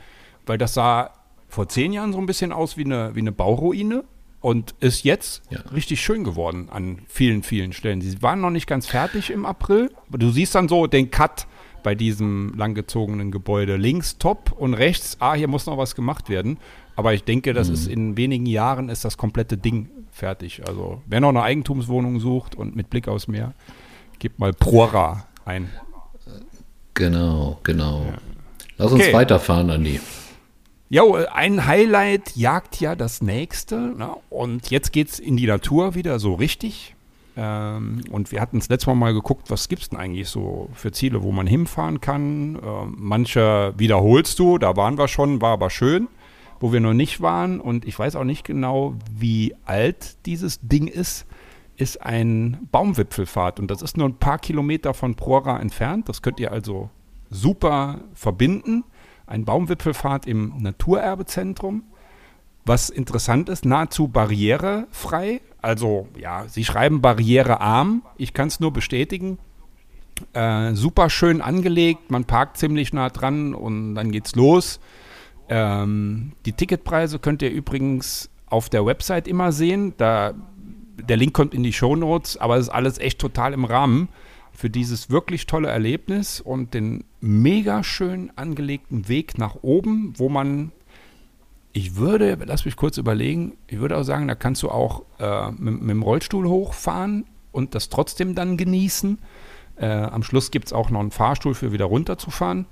weil das sah vor zehn Jahren so ein bisschen aus wie eine, wie eine Bauruine und ist jetzt ja. richtig schön geworden an vielen, vielen Stellen. Sie waren noch nicht ganz fertig im April, aber du siehst dann so den Cut bei diesem langgezogenen Gebäude. Links top und rechts, ah, hier muss noch was gemacht werden. Aber ich denke, das mhm. ist in wenigen Jahren ist das komplette Ding fertig. Also wer noch eine Eigentumswohnung sucht und mit Blick aufs Meer, gibt mal Prora ein. Genau, genau. Ja. Lass okay. uns weiterfahren, Andi. Ja, ein Highlight jagt ja das nächste. Ne? Und jetzt geht es in die Natur wieder so richtig. Ähm, und wir hatten das letzte Mal mal geguckt, was gibt es denn eigentlich so für Ziele, wo man hinfahren kann. Ähm, manche wiederholst du, da waren wir schon, war aber schön wo wir noch nicht waren und ich weiß auch nicht genau, wie alt dieses Ding ist, ist ein Baumwipfelfahrt und das ist nur ein paar Kilometer von Prora entfernt. Das könnt ihr also super verbinden. Ein Baumwipfelfahrt im Naturerbezentrum. Was interessant ist, nahezu barrierefrei. Also ja, sie schreiben barrierearm. Ich kann es nur bestätigen. Äh, super schön angelegt, man parkt ziemlich nah dran und dann geht's los. Ähm, die Ticketpreise könnt ihr übrigens auf der Website immer sehen. Da, der Link kommt in die Show Notes, aber es ist alles echt total im Rahmen für dieses wirklich tolle Erlebnis und den mega schön angelegten Weg nach oben, wo man, ich würde, lass mich kurz überlegen, ich würde auch sagen, da kannst du auch äh, mit, mit, dem Rollstuhl hochfahren und das trotzdem dann genießen. Äh, am Schluss gibt es auch noch einen Fahrstuhl für wieder runterzufahren.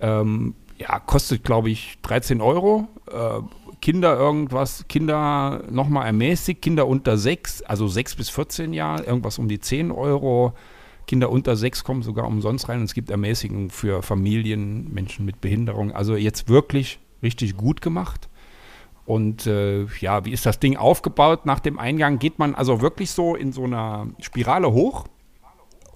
Ähm, ja, kostet, glaube ich, 13 Euro. Äh, Kinder irgendwas, Kinder nochmal ermäßigt, Kinder unter 6, also 6 bis 14 Jahre, irgendwas um die 10 Euro. Kinder unter sechs kommen sogar umsonst rein und es gibt Ermäßigungen für Familien, Menschen mit Behinderung. Also jetzt wirklich richtig gut gemacht. Und äh, ja, wie ist das Ding aufgebaut? Nach dem Eingang geht man also wirklich so in so einer Spirale hoch.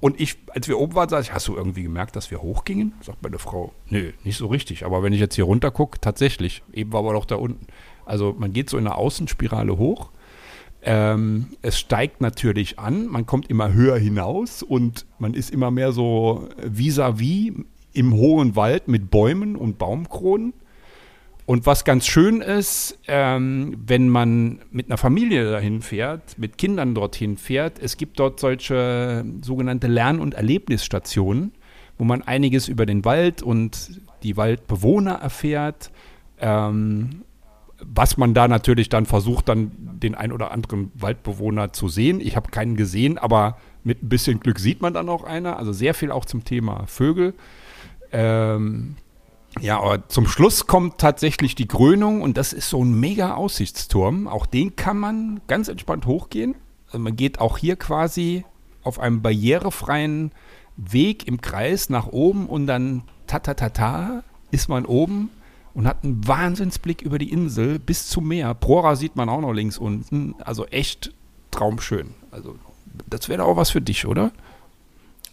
Und ich, als wir oben waren, sag ich, hast du irgendwie gemerkt, dass wir hochgingen? Sagt meine Frau, nö, nicht so richtig. Aber wenn ich jetzt hier runter gucke, tatsächlich. Eben war aber doch da unten. Also man geht so in einer Außenspirale hoch. Ähm, es steigt natürlich an, man kommt immer höher hinaus und man ist immer mehr so vis-à-vis -vis im hohen Wald mit Bäumen und Baumkronen. Und was ganz schön ist, ähm, wenn man mit einer Familie dahin fährt, mit Kindern dorthin fährt, es gibt dort solche sogenannte Lern- und Erlebnisstationen, wo man einiges über den Wald und die Waldbewohner erfährt. Ähm, was man da natürlich dann versucht, dann den ein oder anderen Waldbewohner zu sehen. Ich habe keinen gesehen, aber mit ein bisschen Glück sieht man dann auch einer. Also sehr viel auch zum Thema Vögel. Ähm, ja, aber zum Schluss kommt tatsächlich die Krönung und das ist so ein mega Aussichtsturm. Auch den kann man ganz entspannt hochgehen. Also man geht auch hier quasi auf einem barrierefreien Weg im Kreis nach oben und dann ta ta ta ta ist man oben und hat einen Wahnsinnsblick über die Insel bis zum Meer. Prora sieht man auch noch links unten. Also echt traumschön. Also das wäre auch was für dich, oder?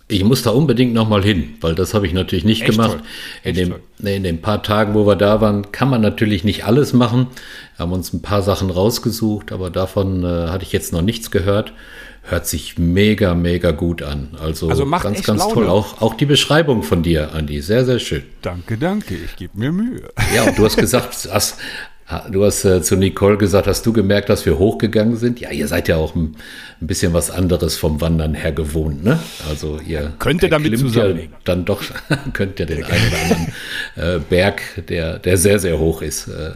Ich muss da unbedingt nochmal hin, weil das habe ich natürlich nicht Echt gemacht. In, dem, in den paar Tagen, wo wir da waren, kann man natürlich nicht alles machen. Wir haben uns ein paar Sachen rausgesucht, aber davon äh, hatte ich jetzt noch nichts gehört. Hört sich mega, mega gut an. Also, also ganz, ganz Laune. toll. Auch, auch die Beschreibung von dir, Andi. Sehr, sehr schön. Danke, danke. Ich gebe mir Mühe. Ja, und du hast gesagt, hast, Du hast äh, zu Nicole gesagt, hast du gemerkt, dass wir hochgegangen sind? Ja, ihr seid ja auch ein, ein bisschen was anderes vom Wandern her gewohnt, ne? Also ihr könnte damit zusammen ja dann doch könnt ihr den einen oder anderen äh, Berg, der der sehr sehr hoch ist, äh,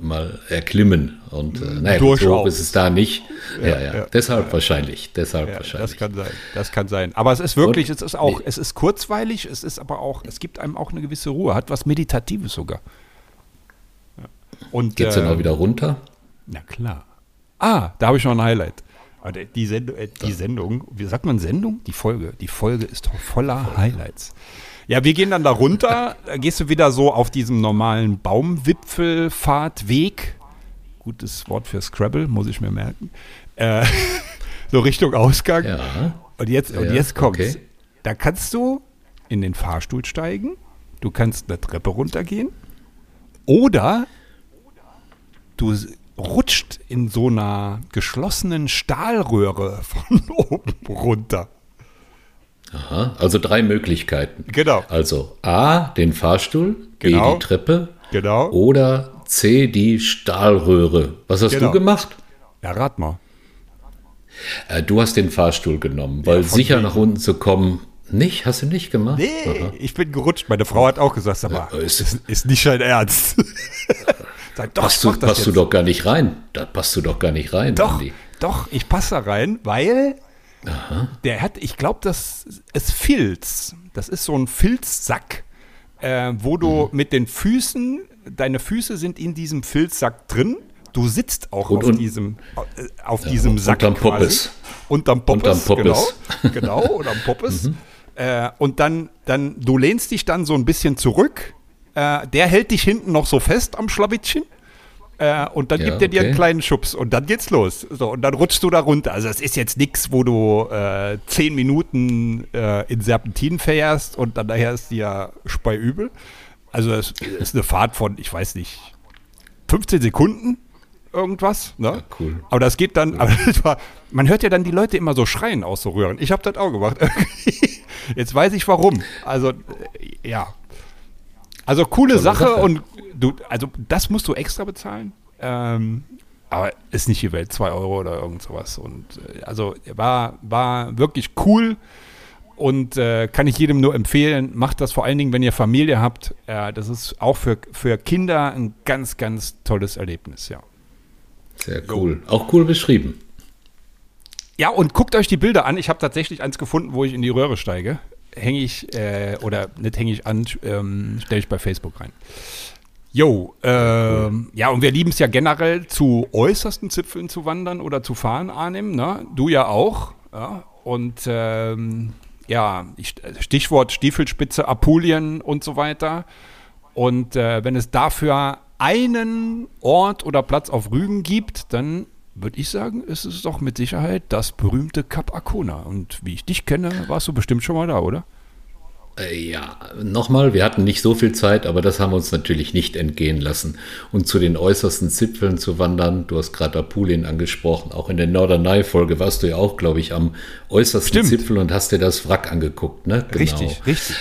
mal erklimmen und äh, naja, so hoch ist es da nicht. Ja, ja. ja. Deshalb wahrscheinlich, deshalb wahrscheinlich. Das kann sein, das kann sein. Aber es ist wirklich, und, es ist auch, nee. es ist kurzweilig, es ist aber auch, es gibt einem auch eine gewisse Ruhe, hat was Meditatives sogar. Und, Geht's äh, dann auch wieder runter? Na klar. Ah, da habe ich noch ein Highlight. Die, Send äh, die Sendung, wie sagt man Sendung? Die Folge. Die Folge ist voller Highlights. Ja, wir gehen dann da runter. Da gehst du wieder so auf diesem normalen Baumwipfelfahrtweg. Gutes Wort für Scrabble, muss ich mir merken. Äh, so Richtung Ausgang. Ja. Und jetzt, und jetzt kommt's. Okay. Da kannst du in den Fahrstuhl steigen. Du kannst eine Treppe runtergehen. Oder du rutscht in so einer geschlossenen Stahlröhre von oben runter. Aha, also drei Möglichkeiten. Genau. Also A, den Fahrstuhl, genau. B, die Treppe. Genau. Oder C, die Stahlröhre. Was hast genau. du gemacht? Ja, rat mal. Äh, du hast den Fahrstuhl genommen, weil ja, sicher wegen. nach unten zu kommen, nicht? Hast du nicht gemacht? Nee, Aha. ich bin gerutscht. Meine Frau hat auch gesagt, aber ja, ist, ist, nicht dein Ernst. Sag, doch, passt du, passt du doch gar nicht rein. Da passt du doch gar nicht rein. Doch, Andi. doch, ich passe da rein, weil Aha. der hat, ich glaube, das ist Filz. Das ist so ein Filzsack, äh, wo du mhm. mit den Füßen, deine Füße sind in diesem Filzsack drin. Du sitzt auch und, auf und, diesem, äh, auf ja, diesem Sack. Unterm Poppes. Unterm Poppes, unterm Poppes. genau. Genau, unterm Poppes. mhm. äh, und dann, dann, du lehnst dich dann so ein bisschen zurück äh, der hält dich hinten noch so fest am Schlawittchen. Äh, und dann ja, gibt er dir okay. einen kleinen Schubs und dann geht's los. So, und dann rutschst du da runter. Also es ist jetzt nichts, wo du äh, zehn Minuten äh, in Serpentin fährst und dann nachher ist dir speiübel. Also es ist eine Fahrt von, ich weiß nicht, 15 Sekunden irgendwas. Ne? Ja, cool. Aber das geht dann, aber das war, man hört ja dann die Leute immer so schreien aus so Röhren. Ich habe das auch gemacht. Jetzt weiß ich warum. Also, äh, ja, also coole Sache, Sache, und du, also das musst du extra bezahlen. Ähm, aber ist nicht die Welt, 2 Euro oder irgend sowas. Und äh, also war, war wirklich cool und äh, kann ich jedem nur empfehlen. Macht das vor allen Dingen, wenn ihr Familie habt. Äh, das ist auch für, für Kinder ein ganz, ganz tolles Erlebnis, ja. Sehr cool. Auch cool beschrieben. Ja, und guckt euch die Bilder an. Ich habe tatsächlich eins gefunden, wo ich in die Röhre steige hänge ich, äh, oder nicht hänge ich an, ähm, stelle ich bei Facebook rein. Jo, ähm, ja, und wir lieben es ja generell, zu äußersten Zipfeln zu wandern oder zu fahren, Arnim, ne? Du ja auch, ja? Und ähm, ja, Stichwort Stiefelspitze, Apulien und so weiter. Und äh, wenn es dafür einen Ort oder Platz auf Rügen gibt, dann würde ich sagen, ist es doch mit Sicherheit das berühmte Cap Arcona. Und wie ich dich kenne, warst du bestimmt schon mal da, oder? Äh, ja, nochmal, wir hatten nicht so viel Zeit, aber das haben wir uns natürlich nicht entgehen lassen. Und zu den äußersten Zipfeln zu wandern, du hast gerade Apulien angesprochen, auch in der Norderney-Folge warst du ja auch, glaube ich, am äußersten Stimmt. Zipfel und hast dir das Wrack angeguckt, ne? Genau. Richtig, richtig.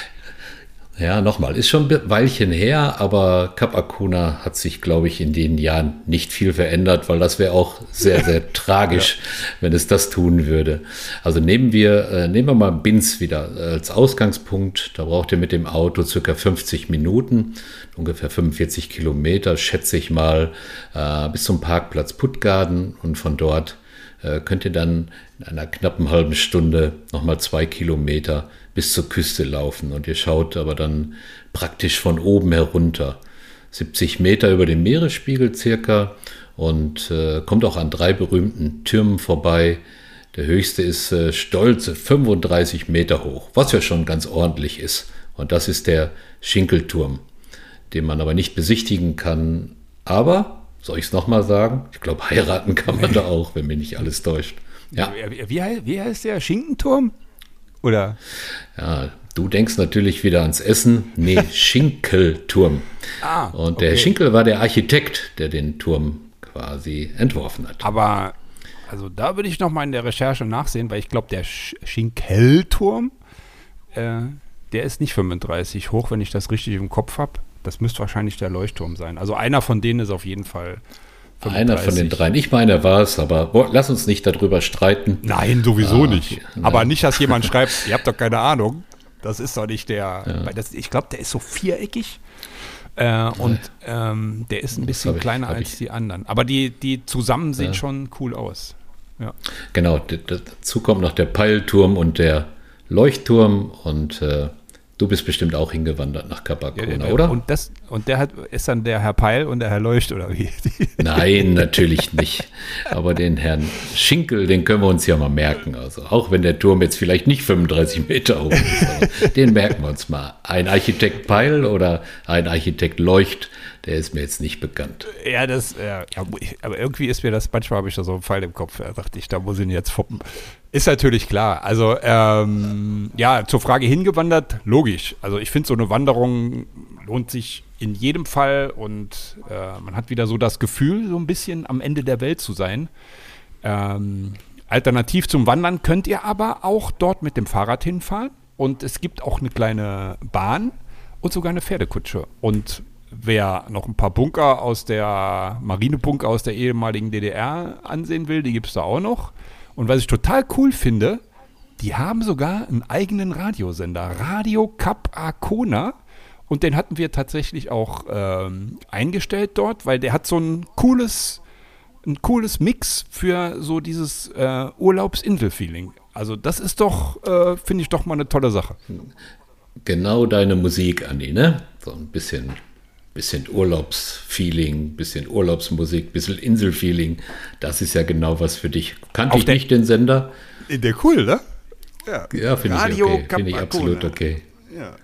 Ja, nochmal, ist schon ein Weilchen her, aber Cap Acuna hat sich, glaube ich, in den Jahren nicht viel verändert, weil das wäre auch sehr, sehr tragisch, ja. wenn es das tun würde. Also nehmen wir, äh, nehmen wir mal Binz wieder als Ausgangspunkt. Da braucht ihr mit dem Auto circa 50 Minuten, ungefähr 45 Kilometer, schätze ich mal, äh, bis zum Parkplatz Puttgarden und von dort äh, könnt ihr dann in einer knappen halben Stunde nochmal zwei Kilometer bis zur Küste laufen und ihr schaut aber dann praktisch von oben herunter. 70 Meter über dem Meeresspiegel circa und äh, kommt auch an drei berühmten Türmen vorbei. Der höchste ist äh, stolze 35 Meter hoch, was ja schon ganz ordentlich ist. Und das ist der Schinkelturm, den man aber nicht besichtigen kann. Aber, soll ich es nochmal sagen? Ich glaube, heiraten kann man da auch, wenn mich nicht alles täuscht. Ja. Wie, wie heißt der Schinkenturm? Oder? Ja, du denkst natürlich wieder ans Essen. Nee, Schinkelturm. Ah, Und der okay. Schinkel war der Architekt, der den Turm quasi entworfen hat. Aber, also da würde ich noch mal in der Recherche nachsehen, weil ich glaube, der Sch Schinkelturm, äh, der ist nicht 35 hoch, wenn ich das richtig im Kopf habe. Das müsste wahrscheinlich der Leuchtturm sein. Also einer von denen ist auf jeden Fall 35. Einer von den dreien. Ich meine, er war es, aber boah, lass uns nicht darüber streiten. Nein, sowieso ah, nicht. Nein. Aber nicht, dass jemand schreibt, ihr habt doch keine Ahnung. Das ist doch nicht der. Ja. Das, ich glaube, der ist so viereckig. Äh, und ähm, der ist ein bisschen ich, kleiner als ich. die anderen. Aber die, die zusammen sehen ja. schon cool aus. Ja. Genau, dazu kommt noch der Peilturm und der Leuchtturm und äh, Du bist bestimmt auch hingewandert nach Capacona, ja, oder? Und, das, und der hat, ist dann der Herr Peil und der Herr Leucht, oder wie? Nein, natürlich nicht. Aber den Herrn Schinkel, den können wir uns ja mal merken. Also auch wenn der Turm jetzt vielleicht nicht 35 Meter hoch ist, den merken wir uns mal. Ein Architekt Peil oder ein Architekt Leucht, der ist mir jetzt nicht bekannt. Ja, das, ja, aber irgendwie ist mir das, manchmal habe ich da so einen Pfeil im Kopf, da dachte ich, da muss ich ihn jetzt foppen. Ist natürlich klar. Also, ähm, ja, zur Frage hingewandert, logisch. Also, ich finde, so eine Wanderung lohnt sich in jedem Fall und äh, man hat wieder so das Gefühl, so ein bisschen am Ende der Welt zu sein. Ähm, alternativ zum Wandern könnt ihr aber auch dort mit dem Fahrrad hinfahren und es gibt auch eine kleine Bahn und sogar eine Pferdekutsche. Und wer noch ein paar Bunker aus der Marinebunker aus der ehemaligen DDR ansehen will, die gibt es da auch noch. Und was ich total cool finde, die haben sogar einen eigenen Radiosender, Radio Cap Arcona. Und den hatten wir tatsächlich auch ähm, eingestellt dort, weil der hat so ein cooles, ein cooles Mix für so dieses äh, Urlaubsinsel-Feeling. Also das ist doch, äh, finde ich doch mal eine tolle Sache. Genau deine Musik, Andi, ne? So ein bisschen bisschen Urlaubsfeeling, bisschen Urlaubsmusik, bisschen Inselfeeling. Das ist ja genau was für dich. Kannte Auf ich nicht den Sender. Der cool, ne? Ja, ja finde ich okay. Finde ich absolut okay. Ja.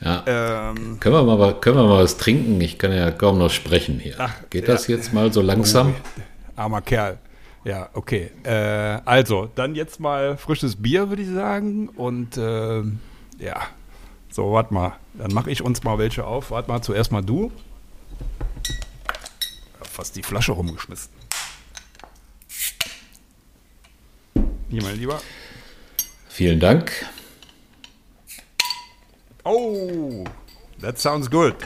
Ja. Ähm, können, wir mal, können wir mal was trinken? Ich kann ja kaum noch sprechen hier. Ach, Geht das ja. jetzt mal so langsam? Oh, armer Kerl. Ja, okay. Äh, also, dann jetzt mal frisches Bier, würde ich sagen. Und äh, ja, so, warte mal. Dann mache ich uns mal welche auf. Warte mal, zuerst mal du. Ja, fast die Flasche rumgeschmissen. Hier, mein Lieber. Vielen Dank. Oh, that sounds good.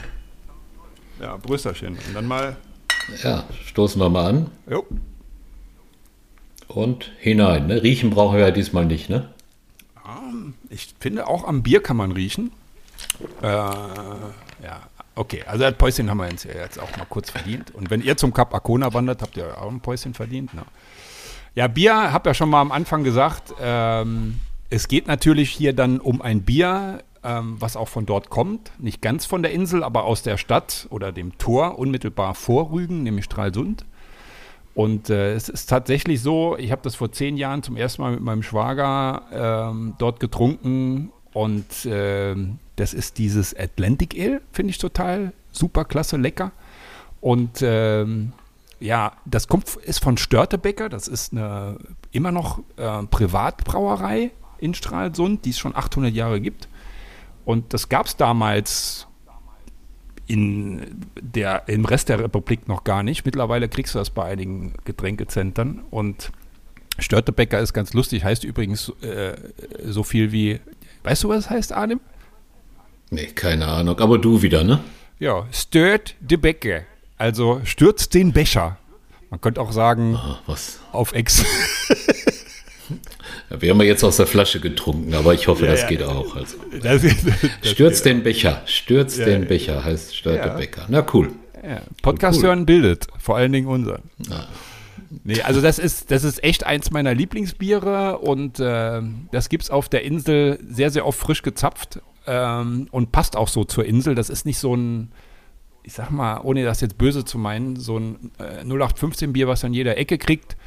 Ja, Brüsterchen. Und dann mal. Ja, stoßen wir mal an. Jo. Und hinein. Ne? Riechen brauchen wir ja diesmal nicht, ne? Ich finde, auch am Bier kann man riechen. Äh, ja, okay. Also das Päuschen haben wir uns ja jetzt auch mal kurz verdient. Und wenn ihr zum Kap Arcona wandert, habt ihr auch ein Päuschen verdient. Ne? Ja, Bier, habe ja schon mal am Anfang gesagt, ähm, es geht natürlich hier dann um ein Bier, ähm, was auch von dort kommt. Nicht ganz von der Insel, aber aus der Stadt oder dem Tor unmittelbar vor Rügen, nämlich Stralsund. Und äh, es ist tatsächlich so, ich habe das vor zehn Jahren zum ersten Mal mit meinem Schwager ähm, dort getrunken und äh, das ist dieses Atlantic Ale, finde ich total super klasse, lecker. Und ähm, ja, das kommt, ist von Störtebecker, das ist eine immer noch äh, Privatbrauerei in Stralsund, die es schon 800 Jahre gibt. Und das gab es damals in der, im Rest der Republik noch gar nicht. Mittlerweile kriegst du das bei einigen Getränkezentren. Und Störtebecker ist ganz lustig, heißt übrigens äh, so viel wie, weißt du, was es heißt, Arnim? Nee, keine Ahnung, aber du wieder, ne? Ja, stört de Becke. Also stürzt den Becher. Man könnte auch sagen, Ah, was? auf Ex. Wir haben ja jetzt aus der Flasche getrunken, aber ich hoffe, Ja, das ja. geht auch. Also. Das das- Stürzt den Becher, stürzt Ja, den. Becher, heißt Störte Ja. Becker. Na cool. Podcast Cool. hören bildet, vor allen Dingen unseren. Ah. Nee, also das ist, das ist echt eins meiner Lieblingsbiere und äh, das gibt es auf der Insel sehr, sehr oft frisch gezapft ähm, und passt auch so zur Insel. Das ist nicht so ein, ich sag mal, ohne das jetzt böse zu meinen, so ein äh, 0815-Bier, was an jeder Ecke kriegt.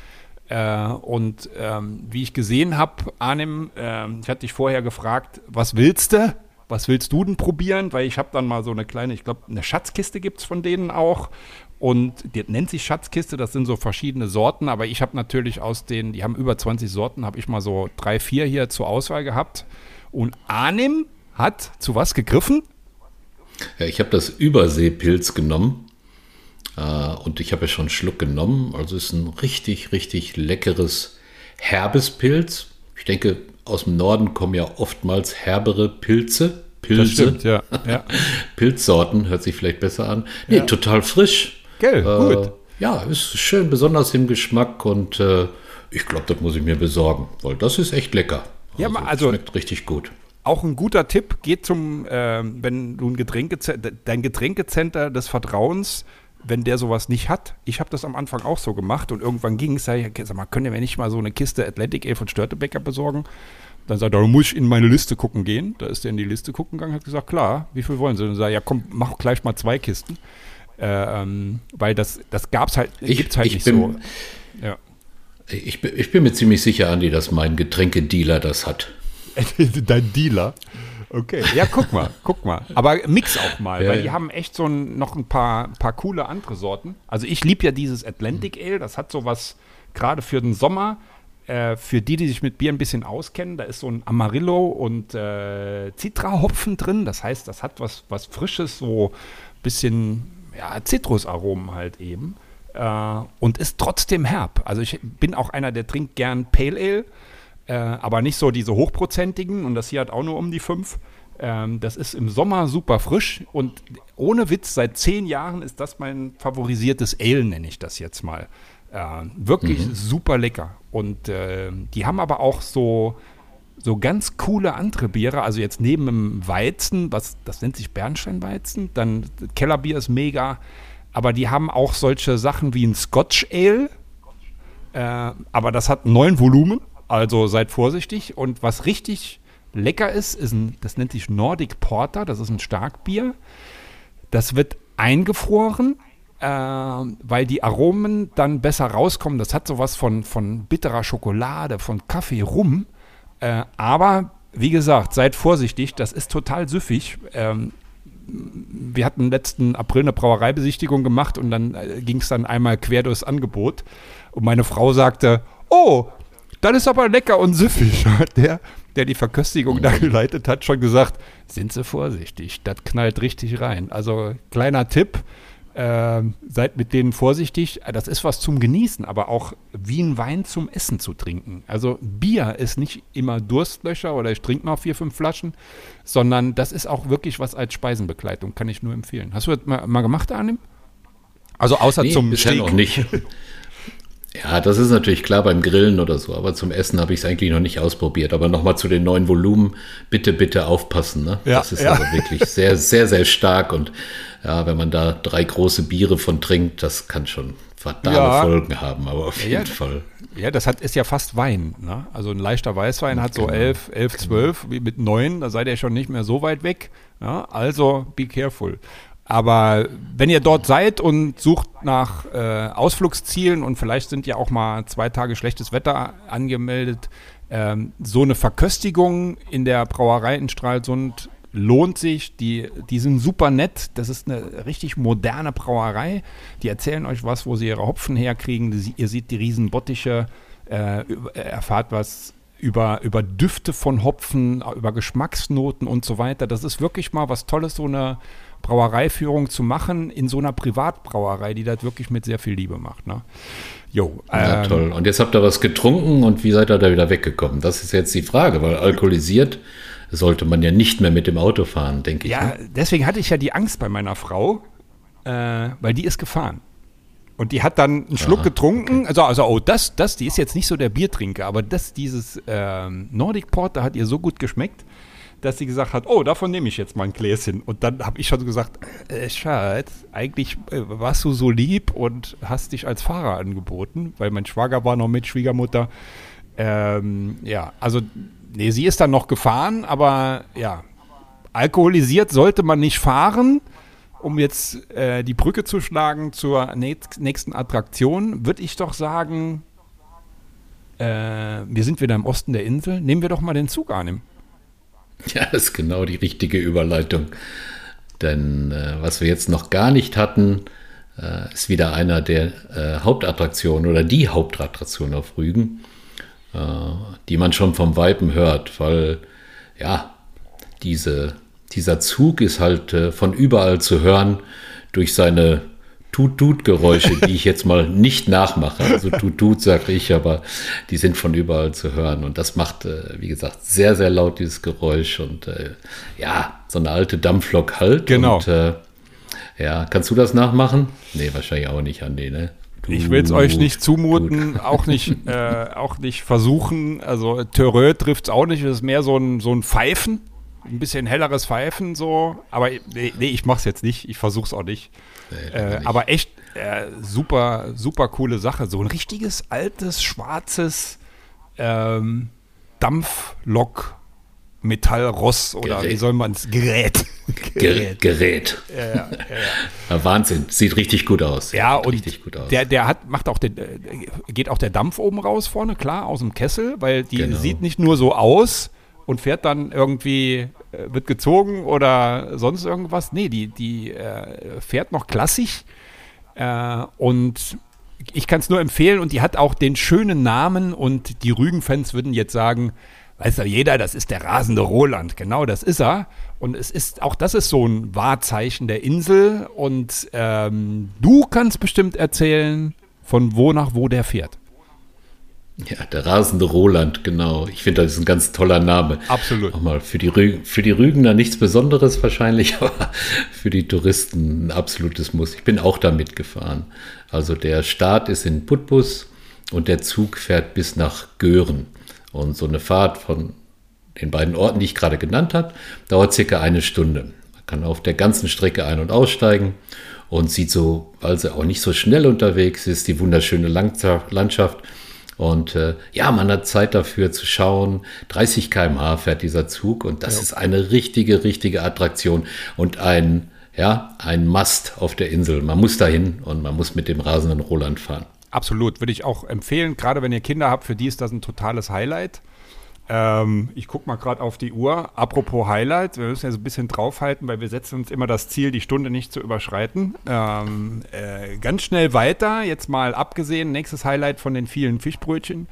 Äh, und ähm, wie ich gesehen habe, Arnim, ähm, ich hatte dich vorher gefragt, was willst du? Was willst du denn probieren? Weil ich habe dann mal so eine kleine, ich glaube, eine Schatzkiste gibt es von denen auch. Und die nennt sich Schatzkiste, das sind so verschiedene Sorten, aber ich habe natürlich aus den, die haben über 20 Sorten, habe ich mal so drei, vier hier zur Auswahl gehabt. Und Arnim hat zu was gegriffen? Ja, ich habe das Überseepilz genommen äh, und ich habe ja schon einen Schluck genommen. Also ist ein richtig, richtig leckeres herbes Pilz. Ich denke, aus dem Norden kommen ja oftmals herbere Pilze. Pilze. ja. ja. Pilzsorten hört sich vielleicht besser an. Nee, total frisch. Gell, Äh, gut. Ja, ist schön, besonders im Geschmack und äh, ich glaube, das muss ich mir besorgen, weil das ist echt lecker. Ja, ma- also- schmeckt richtig gut. Auch ein guter Tipp, geht zum, ähm, wenn du ein Getränkezentrum, dein Getränkezenter des Vertrauens, wenn der sowas nicht hat. Ich habe das am Anfang auch so gemacht und irgendwann ging es, sag ich, sag mal, könnt ihr mir nicht mal so eine Kiste Atlantic Ale von Störtebecker besorgen? Dann sagt er, da muss ich in meine Liste gucken gehen. Da ist er in die Liste gucken gegangen, hat gesagt, klar, wie viel wollen Sie? Und dann sagt er, ja komm, mach gleich mal zwei Kisten. Äh, ähm, weil das, das gab's halt, Ich- gibt's halt ich nicht bin- so. Ja. Ich, bin- ich bin mir ziemlich sicher, Andi, dass mein Getränkedealer das hat. Dein Dealer. Okay, ja, guck mal, guck mal. Aber mix auch mal, Ja, weil ja. die haben echt so ein, noch ein paar, paar coole andere Sorten. Also ich liebe ja dieses Atlantic Ale, das hat sowas gerade für den Sommer. Äh, für die, die sich mit Bier ein bisschen auskennen, da ist so ein Amarillo und äh, Citra-Hopfen drin. Das heißt, das hat was, was Frisches, so ein bisschen ja, Zitrusaromen halt eben. Äh, und ist trotzdem herb. Also ich bin auch einer, der trinkt gern Pale Ale. Äh, aber nicht so diese hochprozentigen und das hier hat auch nur um die fünf. Ähm, das ist im Sommer super frisch und ohne Witz, seit zehn Jahren ist das mein favorisiertes Ale, nenne ich das jetzt mal. Äh, wirklich super lecker. Und äh, die haben aber auch so, so ganz coole andere Biere. Also jetzt neben dem Weizen, was, das nennt sich Bernsteinweizen, dann Kellerbier ist mega. Aber die haben auch solche Sachen wie ein Scotch Ale, äh, aber das hat neun Volumen, also seid vorsichtig. Und was richtig lecker ist, ist ein, das nennt sich Nordic Porter, das ist ein Starkbier. Das wird eingefroren, äh, weil die Aromen dann besser rauskommen. Das hat sowas von, von bitterer Schokolade, von Kaffee, Rum. Äh, aber wie gesagt, seid vorsichtig, das ist total süffig. Ähm, wir hatten letzten April eine Brauereibesichtigung gemacht und dann äh, ging es dann einmal quer durchs Angebot. Und meine Frau sagte, oh, das ist aber lecker und süffig. Hat Der, der die Verköstigung da geleitet hat, schon gesagt, sind Sie vorsichtig, das knallt richtig rein. Also kleiner Tipp, ähm, seid mit denen vorsichtig. Das ist was zum Genießen, aber auch wie ein Wein zum Essen zu trinken. Also Bier ist nicht immer Durstlöscher oder ich trinke mal vier, fünf Flaschen, sondern das ist auch wirklich was als Speisenbegleitung, kann ich nur empfehlen. Hast du das mal, mal gemacht, Arnim? Also außer Nee, zum Steak. noch nicht. Ja, das ist natürlich klar beim Grillen oder so, aber zum Essen habe ich es eigentlich noch nicht ausprobiert. Aber nochmal zu den neuen Volumen, bitte, bitte aufpassen. Ne? Ja, das ist ja. also wirklich sehr, sehr, sehr stark. Und ja, wenn man da drei große Biere von trinkt, das kann schon fatale Ja. Folgen haben, aber auf jeden Ja. Fall. Ja, das hat, ist ja fast Wein. Ne? Also ein leichter Weißwein hat so Genau. 11, 11, 12, wie mit 9, da seid ihr schon nicht mehr so weit weg. Ja? Also be careful. Aber wenn ihr dort seid und sucht nach äh, Ausflugszielen und vielleicht sind ja auch mal zwei Tage schlechtes Wetter angemeldet, ähm, so eine Verköstigung in der Brauerei in Stralsund lohnt sich. Die, die sind super nett. Das ist eine richtig moderne Brauerei. Die erzählen euch was, wo sie ihre Hopfen herkriegen. Die, ihr seht die riesen Bottiche, äh, erfahrt was über, über Düfte von Hopfen, über Geschmacksnoten und so weiter. Das ist wirklich mal was Tolles, so eine Brauereiführung zu machen in so einer Privatbrauerei, die das wirklich mit sehr viel Liebe macht. Ne? Jo, ja, ähm, toll. Und jetzt habt ihr was getrunken und wie seid ihr da wieder weggekommen? Das ist jetzt die Frage, weil alkoholisiert sollte man ja nicht mehr mit dem Auto fahren, denke ich. Ja, ne? deswegen hatte ich ja die Angst bei meiner Frau, äh, weil die ist gefahren. Und die hat dann einen Schluck Aha, getrunken. Okay. Also, also, oh, das, das, die ist jetzt nicht so der Biertrinker, aber das, dieses ähm, Nordic Porter hat ihr so gut geschmeckt, dass sie gesagt hat, oh, davon nehme ich jetzt mal ein Gläschen. Und dann habe ich schon gesagt, äh, Schatz, eigentlich äh, warst du so lieb und hast dich als Fahrer angeboten, weil mein Schwager war noch mit Schwiegermutter. Ähm, ja, also, nee, sie ist dann noch gefahren, aber ja, alkoholisiert sollte man nicht fahren. Um jetzt äh, die Brücke zu schlagen zur nächsten Attraktion, würde ich doch sagen, äh, wir sind wieder im Osten der Insel. Nehmen wir doch mal den Zug an. Ja, das ist genau die richtige Überleitung. Denn äh, was wir jetzt noch gar nicht hatten, äh, ist wieder einer der äh, Hauptattraktionen oder die Hauptattraktion auf Rügen, äh, die man schon vom Weipen hört, weil ja, diese, dieser Zug ist halt äh, von überall zu hören durch seine Tut-Tut-Geräusche, die ich jetzt mal nicht nachmache. Also Tut-Tut sage ich, aber die sind von überall zu hören. Und das macht, äh, wie gesagt, sehr, sehr laut dieses Geräusch. Und äh, ja, so eine alte Dampflok halt. Genau. Und, äh, ja, kannst du das nachmachen? Nee, wahrscheinlich auch nicht, Andi, ne? Tut, ich will es euch nicht zumuten, auch nicht, äh, auch nicht versuchen. Also Terreux trifft es auch nicht. Es ist mehr so ein, so ein Pfeifen. Ein bisschen helleres Pfeifen so. Aber nee, nee ich mache es jetzt nicht. Ich versuche es auch nicht. Nee, äh, aber echt äh, super, super coole Sache. So ein richtiges altes, schwarzes ähm, Dampflok. Metallross oder Gerät. wie soll man es? Gerät. Gerät. Gerät. Ja, ja, ja. Wahnsinn. Sieht richtig gut aus. Ja, Sieht und richtig gut aus. Der, der hat, macht auch den, äh, geht auch der Dampf oben raus vorne, klar, aus dem Kessel, weil die genau. sieht nicht nur so aus und fährt dann irgendwie wird gezogen oder sonst irgendwas. Nee, die, die äh, fährt noch klassisch äh, und ich kann es nur empfehlen und die hat auch den schönen Namen und die Rügen-Fans würden jetzt sagen, weiß ja jeder, das ist der rasende Roland. Genau, das ist er. Und es ist, auch das ist so ein Wahrzeichen der Insel und ähm, du kannst bestimmt erzählen, von wo nach wo der fährt. Ja, der rasende Roland, genau. Ich finde, das ist ein ganz toller Name. Absolut. Nochmal für die, Rügen, für die Rügener nichts Besonderes wahrscheinlich, aber für die Touristen ein absolutes Muss. Ich bin auch da mitgefahren. Also der Start ist in Putbus und der Zug fährt bis nach Göhren. Und so eine Fahrt von den beiden Orten, die ich gerade genannt habe, dauert circa eine Stunde. Man kann auf der ganzen Strecke ein- und aussteigen und sieht so, weil sie auch nicht so schnell unterwegs ist, die wunderschöne Landschaft und äh, ja, man hat Zeit dafür zu schauen. 30 km/h fährt dieser Zug und das ja. ist eine richtige, richtige Attraktion und ein, ja, ein Must auf der Insel. Man muss dahin und man muss mit dem rasenden Roland fahren. Absolut, würde ich auch empfehlen, gerade wenn ihr Kinder habt, für die ist das ein totales Highlight. Ähm, ich gucke mal gerade auf die Uhr. Apropos Highlight, wir müssen ja so ein bisschen draufhalten, weil wir setzen uns immer das Ziel, die Stunde nicht zu überschreiten. Ähm, äh, ganz schnell weiter, jetzt mal abgesehen, nächstes Highlight von den vielen Fischbrötchen.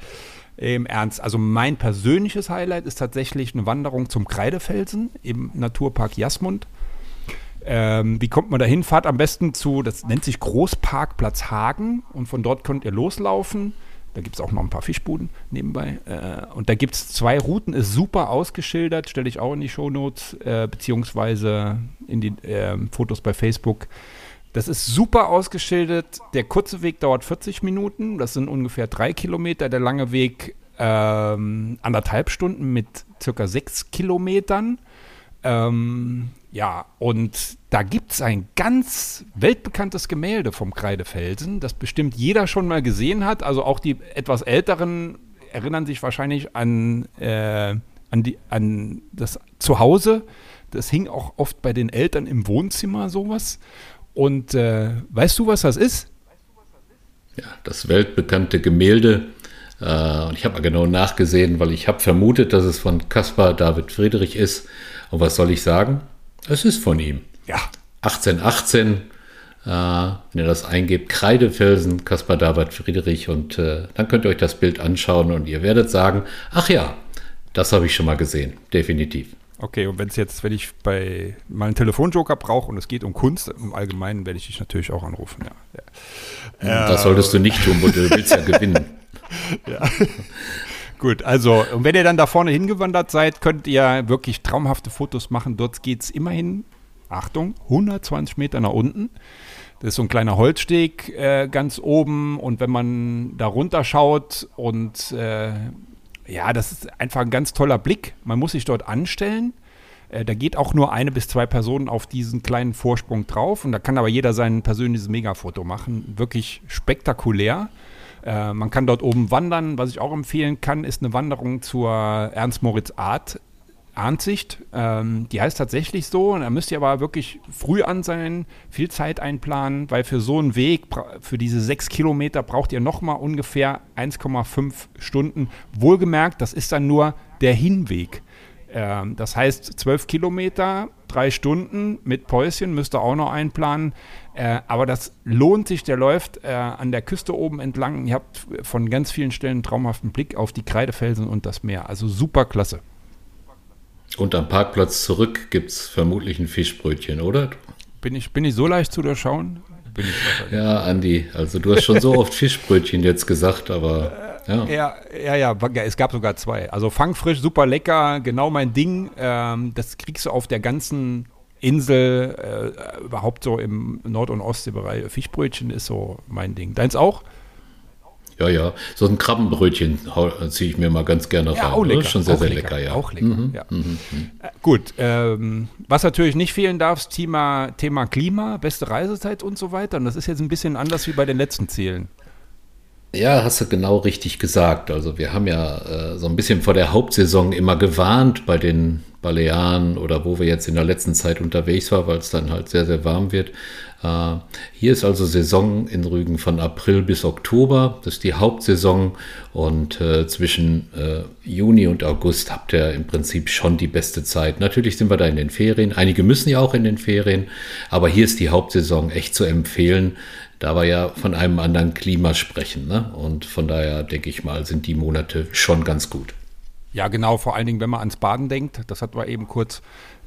Im Ernst, also mein persönliches Highlight ist tatsächlich eine Wanderung zum Kreidefelsen im Naturpark Jasmund. Ähm, wie kommt man da hin? Fahrt am besten zu, das nennt sich Großparkplatz Hagen und von dort könnt ihr loslaufen da gibt es auch noch ein paar Fischbuden nebenbei. Äh, und da gibt es zwei Routen, ist super ausgeschildert, stelle ich auch in die Shownotes, äh, beziehungsweise in die äh, Fotos bei Facebook. Das ist super ausgeschildert. Der kurze Weg dauert 40 Minuten, das sind ungefähr drei Kilometer. Der lange Weg ähm, anderthalb Stunden mit circa sechs Kilometern. Ähm, ja, und da gibt es ein ganz weltbekanntes Gemälde vom Kreidefelsen, das bestimmt jeder schon mal gesehen hat. Also auch die etwas älteren erinnern sich wahrscheinlich an äh, an, die, an das Zuhause. Das hing auch oft bei den Eltern im Wohnzimmer sowas. Und äh, weißt du, was das ist? Ja, das weltbekannte Gemälde. Äh, und ich habe mal genau nachgesehen, weil ich habe vermutet, dass es von Caspar David Friedrich ist. Und was soll ich sagen? Es ist von ihm. Ja. 1818, äh, wenn ihr das eingebt, Kreidefelsen, Caspar David Friedrich. Und äh, dann könnt ihr euch das Bild anschauen und ihr werdet sagen, ach ja, das habe ich schon mal gesehen, definitiv. Okay, und wenn es jetzt, wenn ich bei mal einen Telefonjoker brauche und es geht um Kunst im Allgemeinen, werde ich dich natürlich auch anrufen. Ja. ja. Das solltest du nicht tun, weil du willst ja gewinnen. ja. Gut, also, und wenn ihr dann da vorne hingewandert seid, könnt ihr wirklich traumhafte Fotos machen. Dort geht es immerhin, Achtung, 120 Meter nach unten. Das ist so ein kleiner Holzsteg äh, ganz oben und wenn man da runter schaut und äh, ja, das ist einfach ein ganz toller Blick. Man muss sich dort anstellen. Äh, da geht auch nur eine bis zwei Personen auf diesen kleinen Vorsprung drauf und da kann aber jeder sein persönliches Megafoto machen. Wirklich spektakulär. Äh, man kann dort oben wandern. Was ich auch empfehlen kann, ist eine Wanderung zur Ernst-Moritz-Art Ansicht. Ähm, die heißt tatsächlich so. Da müsst ihr aber wirklich früh an sein, viel Zeit einplanen, weil für so einen Weg, für diese sechs Kilometer, braucht ihr nochmal ungefähr 1,5 Stunden. Wohlgemerkt, das ist dann nur der Hinweg. Ähm, das heißt, zwölf Kilometer, drei Stunden mit Päuschen müsst ihr auch noch einplanen. Äh, aber das lohnt sich, der läuft äh, an der Küste oben entlang. Ihr habt von ganz vielen Stellen einen traumhaften Blick auf die Kreidefelsen und das Meer. Also super klasse. Und am Parkplatz zurück gibt es vermutlich ein Fischbrötchen, oder? Bin ich, bin ich so leicht zu durchschauen? ja, Andi, also du hast schon so oft Fischbrötchen jetzt gesagt, aber ja. ja. Ja, ja, es gab sogar zwei. Also fangfrisch, super lecker, genau mein Ding. Ähm, das kriegst du auf der ganzen Insel, äh, überhaupt so im Nord- und Ostseebereich. Fischbrötchen ist so mein Ding. Deins auch? Ja, ja. So ein Krabbenbrötchen ziehe ich mir mal ganz gerne ja, rein. Auch lecker. Schon sehr, auch sehr lecker, lecker, ja. Auch lecker, mhm, ja. Mhm, mhm. Äh, gut. Ähm, was natürlich nicht fehlen darf, ist Thema, Thema Klima, beste Reisezeit und so weiter. Und das ist jetzt ein bisschen anders wie bei den letzten Zielen. Ja, hast du genau richtig gesagt. Also wir haben ja äh, so ein bisschen vor der Hauptsaison immer gewarnt bei den Balearen oder wo wir jetzt in der letzten Zeit unterwegs waren, weil es dann halt sehr, sehr warm wird. Äh, hier ist also Saison in Rügen von April bis Oktober. Das ist die Hauptsaison und äh, zwischen äh, Juni und August habt ihr im Prinzip schon die beste Zeit. Natürlich sind wir da in den Ferien. Einige müssen ja auch in den Ferien, aber hier ist die Hauptsaison echt zu empfehlen. Da wir ja von einem anderen Klima sprechen. Ne? Und von daher denke ich mal, sind die Monate schon ganz gut. Ja, genau, vor allen Dingen, wenn man ans Baden denkt, das hatten wir eben kurz.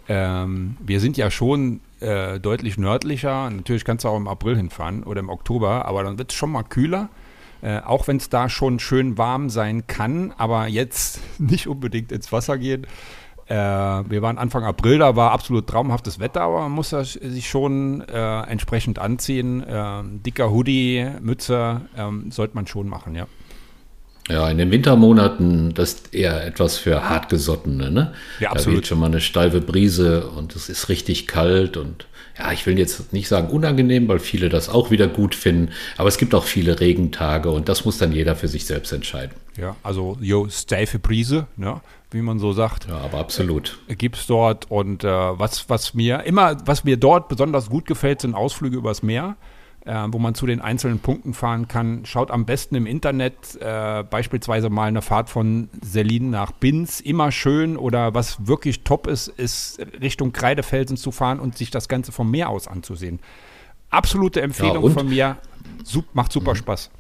Ähm, wir sind ja schon äh, deutlich nördlicher. Natürlich kannst du auch im April hinfahren oder im Oktober, aber dann wird es schon mal kühler. Äh, auch wenn es da schon schön warm sein kann, aber jetzt nicht unbedingt ins Wasser gehen. Äh, wir waren Anfang April, da war absolut traumhaftes Wetter, aber man muss sich schon äh, entsprechend anziehen. Ähm, dicker Hoodie, Mütze ähm, sollte man schon machen, ja. Ja, in den Wintermonaten, das ist eher etwas für Hartgesottene, ne? Ja, absolut. Da weht schon mal eine steife Brise und es ist richtig kalt und ja, ich will jetzt nicht sagen unangenehm, weil viele das auch wieder gut finden, aber es gibt auch viele Regentage und das muss dann jeder für sich selbst entscheiden. Ja, also, jo, steife Brise, ne? wie man so sagt. Ja, aber absolut. Äh, Gibt es dort und äh, was, was mir immer, was mir dort besonders gut gefällt, sind Ausflüge übers Meer äh, wo man zu den einzelnen Punkten fahren kann. Schaut am besten im Internet äh, beispielsweise mal eine Fahrt von Selin nach Binz. Immer schön oder was wirklich top ist, ist Richtung Kreidefelsen zu fahren und sich das Ganze vom Meer aus anzusehen. Absolute Empfehlung ja, von mir. Sup macht super mhm. Spaß.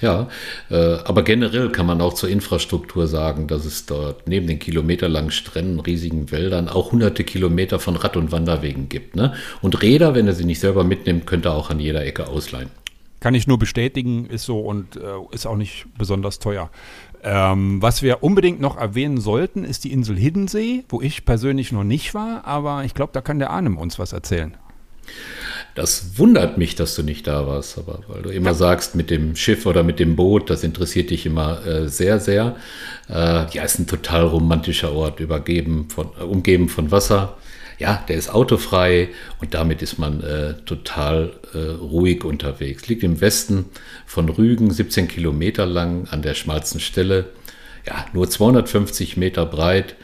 Ja, äh, aber generell kann man auch zur Infrastruktur sagen, dass es dort neben den kilometerlangen Stränden, riesigen Wäldern auch hunderte Kilometer von Rad- und Wanderwegen gibt. Ne? Und Räder, wenn er sie nicht selber mitnimmt, könnte er auch an jeder Ecke ausleihen. Kann ich nur bestätigen, ist so und äh, ist auch nicht besonders teuer. Ähm, was wir unbedingt noch erwähnen sollten, ist die Insel Hiddensee, wo ich persönlich noch nicht war, aber ich glaube, da kann der Arnim uns was erzählen. Das wundert mich, dass du nicht da warst, aber weil du immer ja. sagst, mit dem Schiff oder mit dem Boot, das interessiert dich immer äh, sehr, sehr. Äh, ja, ist ein total romantischer Ort, übergeben von, äh, umgeben von Wasser. Ja, der ist autofrei und damit ist man äh, total äh, ruhig unterwegs. Liegt im Westen von Rügen, 17 Kilometer lang an der schmalsten Stelle. ja, nur 250 Meter breit.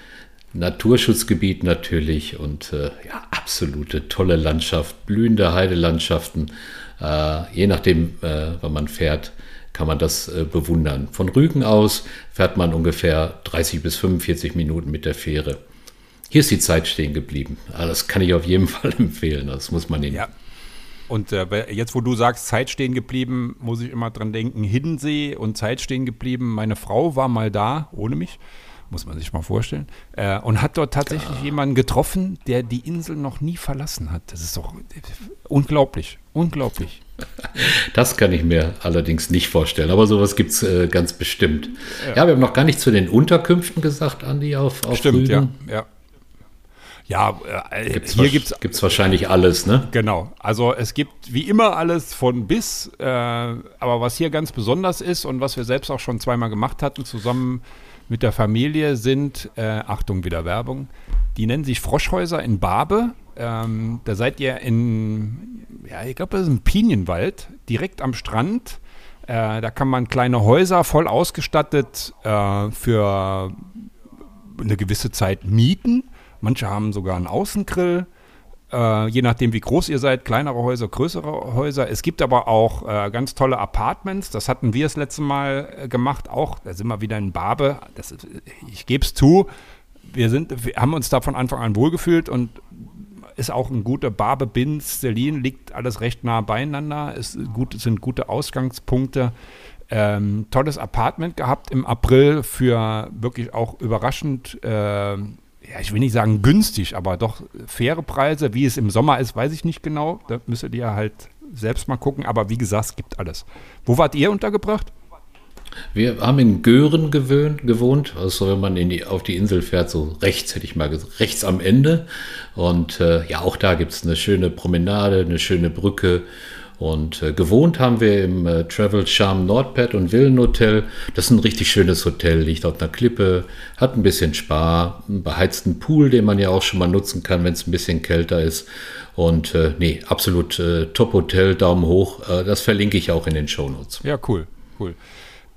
Naturschutzgebiet natürlich und äh, ja, absolute tolle Landschaft, blühende Heidelandschaften. Äh, je nachdem, äh, wann man fährt, kann man das äh, bewundern. Von Rügen aus fährt man ungefähr 30 bis 45 Minuten mit der Fähre. Hier ist die Zeit stehen geblieben. Also das kann ich auf jeden Fall empfehlen. Das muss man nehmen. Ja. Und äh, jetzt, wo du sagst, Zeit stehen geblieben, muss ich immer dran denken, Hiddensee und Zeit stehen geblieben. Meine Frau war mal da, ohne mich muss man sich mal vorstellen. Äh, und hat dort tatsächlich ja. jemanden getroffen, der die Insel noch nie verlassen hat. Das ist doch unglaublich, unglaublich. Das kann ich mir allerdings nicht vorstellen, aber sowas gibt es äh, ganz bestimmt. Ja. ja. wir haben noch gar nicht zu den Unterkünften gesagt, Andi, auf, auf Stimmt, Rügen. ja. ja. Ja, äh, gibt's hier gibt es wahrscheinlich alles, ne? Genau. Also es gibt wie immer alles von bis. Äh, aber was hier ganz besonders ist und was wir selbst auch schon zweimal gemacht hatten, zusammen mit der Familie sind, äh, Achtung, wieder Werbung, die nennen sich Froschhäuser in Barbe. Ähm, da seid ihr in, ja, ich glaube, das ist ein Pinienwald, direkt am Strand. Äh, da kann man kleine Häuser voll ausgestattet äh, für eine gewisse Zeit mieten. Manche haben sogar einen Außengrill. Äh, je nachdem, wie groß ihr seid, kleinere Häuser, größere Häuser. Es gibt aber auch äh, ganz tolle Apartments. Das hatten wir das letzte Mal äh, gemacht. Auch, da sind wir wieder in Barbe. Das, ich gebe es zu, wir, sind, wir haben uns da von Anfang an wohlgefühlt und ist auch ein guter Barbe, Binz, Selin, liegt alles recht nah beieinander. Es gut, sind gute Ausgangspunkte. Ähm, tolles Apartment gehabt im April für wirklich auch überraschend äh, ja, ich will nicht sagen günstig, aber doch faire Preise. Wie es im Sommer ist, weiß ich nicht genau. Da müsstet ihr halt selbst mal gucken. Aber wie gesagt, es gibt alles. Wo wart ihr untergebracht? Wir haben in Göhren gewöhnt, gewohnt, also wenn man die, auf die Insel fährt, so rechts hätte ich mal gesagt, rechts am Ende. Und äh, ja, auch da gibt es eine schöne Promenade, eine schöne Brücke und äh, gewohnt haben wir im äh, Travel Charm Nordpad und Villenhotel. Das ist ein richtig schönes Hotel, liegt auf einer Klippe, hat ein bisschen Spar, einen beheizten Pool, den man ja auch schon mal nutzen kann, wenn es ein bisschen kälter ist. Und äh, nee, absolut äh, Top-Hotel, Daumen hoch. Äh, das verlinke ich auch in den Show Notes. Ja, cool, cool.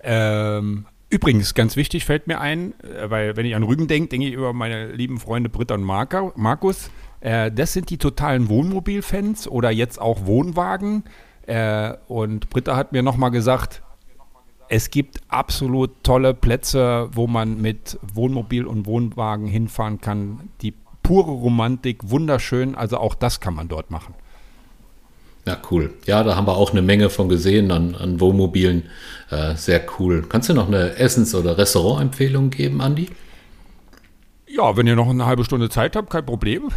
Ähm, übrigens, ganz wichtig fällt mir ein, äh, weil wenn ich an Rügen denke, denke ich über meine lieben Freunde Britta und Markus. Äh, das sind die totalen Wohnmobilfans oder jetzt auch Wohnwagen. Äh, und Britta hat mir nochmal gesagt, es gibt absolut tolle Plätze, wo man mit Wohnmobil und Wohnwagen hinfahren kann. Die pure Romantik, wunderschön. Also auch das kann man dort machen. Ja, cool. Ja, da haben wir auch eine Menge von gesehen an, an Wohnmobilen. Äh, sehr cool. Kannst du noch eine Essens- oder Restaurantempfehlung geben, Andi? Ja, wenn ihr noch eine halbe Stunde Zeit habt, kein Problem.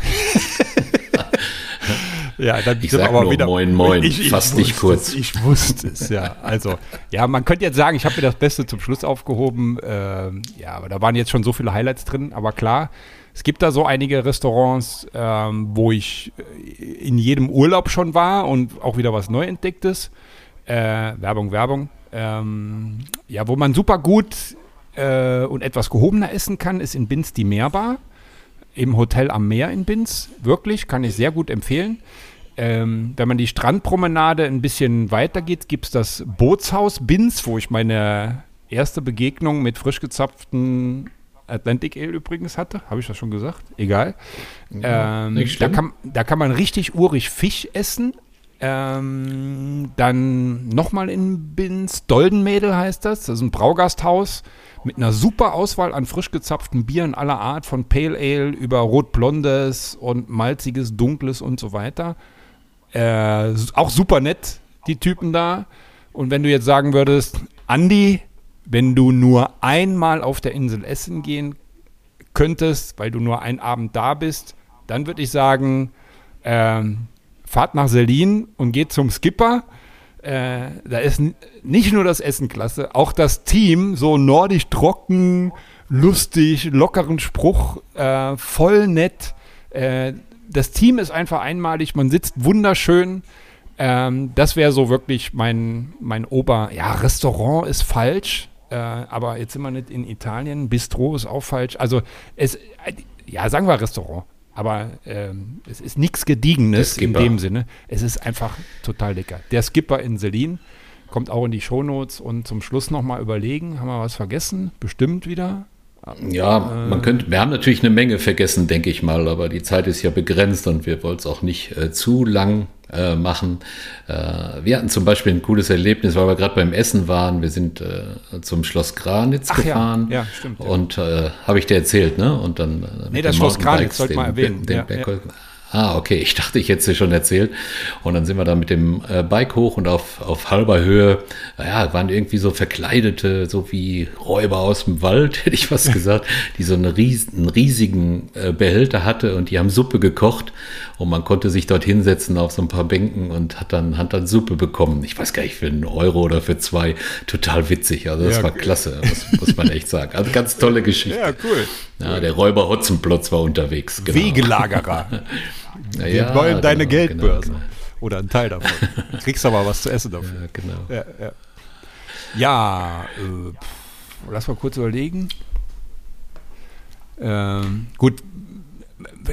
ja, dann ich sag aber nur wieder. Moin, moin, ich, ich fass dich kurz. Es, ich wusste es, ja. Also, ja, man könnte jetzt sagen, ich habe mir das Beste zum Schluss aufgehoben. Ähm, ja, aber da waren jetzt schon so viele Highlights drin. Aber klar, es gibt da so einige Restaurants, ähm, wo ich in jedem Urlaub schon war und auch wieder was neu entdecktes. Äh, Werbung, Werbung. Ähm, ja, wo man super gut äh, und etwas gehobener essen kann, ist in Binz die Meerbar. Im Hotel am Meer in Binz. Wirklich, kann ich sehr gut empfehlen. Ähm, wenn man die Strandpromenade ein bisschen weiter geht, gibt es das Bootshaus Binz, wo ich meine erste Begegnung mit frisch gezapften Atlantic Ale übrigens hatte. Habe ich das schon gesagt? Egal. Ja, ähm, da, kann, da kann man richtig urig Fisch essen. Ähm, dann nochmal in Binz, Doldenmädel heißt das. Das ist ein Braugasthaus mit einer super Auswahl an frisch gezapften Bieren aller Art, von Pale Ale über Rotblondes und malziges, dunkles und so weiter. Äh, auch super nett, die Typen da. Und wenn du jetzt sagen würdest, Andi, wenn du nur einmal auf der Insel essen gehen könntest, weil du nur einen Abend da bist, dann würde ich sagen, ähm, fahrt nach Selin und geht zum Skipper äh, da ist nicht nur das Essen klasse, auch das Team so nordisch trocken, lustig, lockeren Spruch, äh, voll nett. Äh, das Team ist einfach einmalig, man sitzt wunderschön. Ähm, das wäre so wirklich mein, mein Ober. Ja, Restaurant ist falsch, äh, aber jetzt sind wir nicht in Italien. Bistro ist auch falsch. Also, es, äh, ja, sagen wir Restaurant. Aber ähm, es ist nichts Gediegenes in dem Sinne. Es ist einfach total lecker. Der Skipper in Selin, kommt auch in die Shownotes und zum Schluss nochmal überlegen, haben wir was vergessen? Bestimmt wieder. Ja, man könnte, wir haben natürlich eine Menge vergessen, denke ich mal, aber die Zeit ist ja begrenzt und wir wollen es auch nicht äh, zu lang äh, machen. Äh, wir hatten zum Beispiel ein cooles Erlebnis, weil wir gerade beim Essen waren. Wir sind äh, zum Schloss Granitz Ach gefahren. Ja, ja stimmt. Ja. Und äh, habe ich dir erzählt, ne? Und dann. Äh, nee, das Schloss Granitz sollte man erwähnen. Den, den ja, Ah, okay. Ich dachte, ich hätte es dir schon erzählt. Und dann sind wir da mit dem äh, Bike hoch und auf, auf halber Höhe, ja, waren irgendwie so verkleidete, so wie Räuber aus dem Wald, hätte ich fast gesagt, die so einen, ries einen riesigen äh, Behälter hatte und die haben Suppe gekocht und man konnte sich dort hinsetzen auf so ein paar Bänken und hat dann, hat dann Suppe bekommen. Ich weiß gar nicht, für einen Euro oder für zwei. Total witzig. Also das ja, war klasse, muss, muss man echt sagen. Also ganz tolle Geschichte. Ja, cool. Ja, der Räuber Hotzenplotz war unterwegs. Genau. Wegelagerer. Wir ja, wollen deine genau, Geldbörse. Genau, genau. Oder einen Teil davon. Du kriegst aber was zu essen dafür. Ja, genau. Ja, ja. ja äh, lass mal kurz überlegen. Ähm, gut,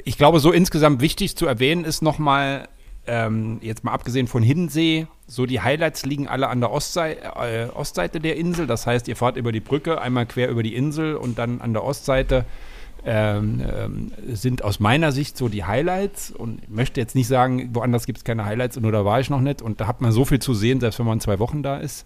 ich glaube, so insgesamt wichtig zu erwähnen ist nochmal, ähm, jetzt mal abgesehen von Hiddensee, so die Highlights liegen alle an der Ostseite, äh, Ostseite der Insel. Das heißt, ihr fahrt über die Brücke, einmal quer über die Insel und dann an der Ostseite ähm, ähm, sind aus meiner Sicht so die Highlights. Und ich möchte jetzt nicht sagen, woanders gibt es keine Highlights, nur da war ich noch nicht. Und da hat man so viel zu sehen, selbst wenn man zwei Wochen da ist.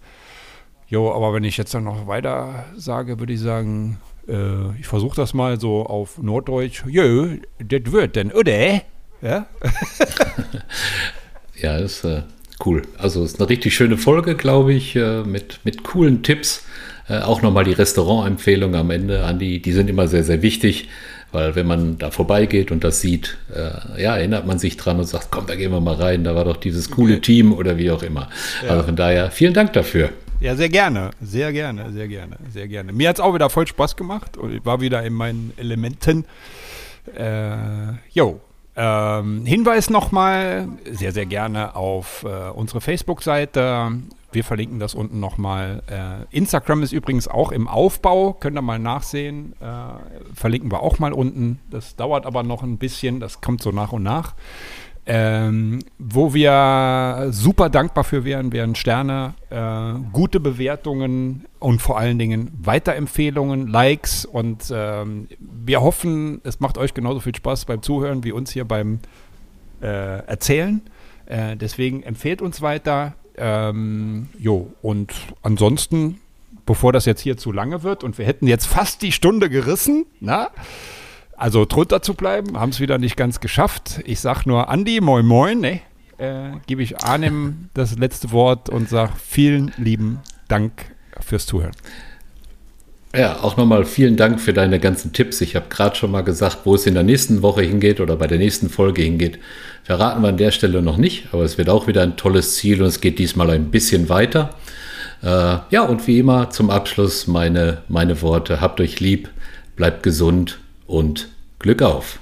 Jo, aber wenn ich jetzt dann noch weiter sage, würde ich sagen, äh, ich versuche das mal so auf Norddeutsch. Jö, das wird denn, oder? Ja, ja ist äh, cool. Also es ist eine richtig schöne Folge, glaube ich, äh, mit, mit coolen Tipps. Äh, auch nochmal die Restaurantempfehlungen am Ende, Andi, die sind immer sehr, sehr wichtig, weil wenn man da vorbeigeht und das sieht, äh, ja, erinnert man sich dran und sagt, komm, da gehen wir mal rein, da war doch dieses coole Team oder wie auch immer. Ja. Also von daher, vielen Dank dafür. Ja, sehr gerne, sehr gerne, sehr gerne, sehr gerne. Mir hat es auch wieder voll Spaß gemacht und ich war wieder in meinen Elementen. Äh, jo, ähm, Hinweis nochmal, sehr, sehr gerne auf äh, unsere Facebook-Seite. Wir verlinken das unten nochmal. Äh, Instagram ist übrigens auch im Aufbau, könnt ihr mal nachsehen. Äh, verlinken wir auch mal unten. Das dauert aber noch ein bisschen, das kommt so nach und nach. Ähm, wo wir super dankbar für wären, wären Sterne, äh, gute Bewertungen und vor allen Dingen Weiterempfehlungen, Likes und ähm, wir hoffen, es macht euch genauso viel Spaß beim Zuhören wie uns hier beim äh, Erzählen. Äh, deswegen empfehlt uns weiter. Ähm, jo, und ansonsten, bevor das jetzt hier zu lange wird und wir hätten jetzt fast die Stunde gerissen, na? Also drunter zu bleiben, haben es wieder nicht ganz geschafft. Ich sag nur Andi, moin moin, ne? Äh, Gebe ich Arnim das letzte Wort und sage vielen lieben Dank fürs Zuhören. Ja, auch nochmal vielen Dank für deine ganzen Tipps. Ich habe gerade schon mal gesagt, wo es in der nächsten Woche hingeht oder bei der nächsten Folge hingeht. Verraten wir an der Stelle noch nicht, aber es wird auch wieder ein tolles Ziel und es geht diesmal ein bisschen weiter. Äh, ja, und wie immer zum Abschluss meine, meine Worte. Habt euch lieb, bleibt gesund und Glück auf!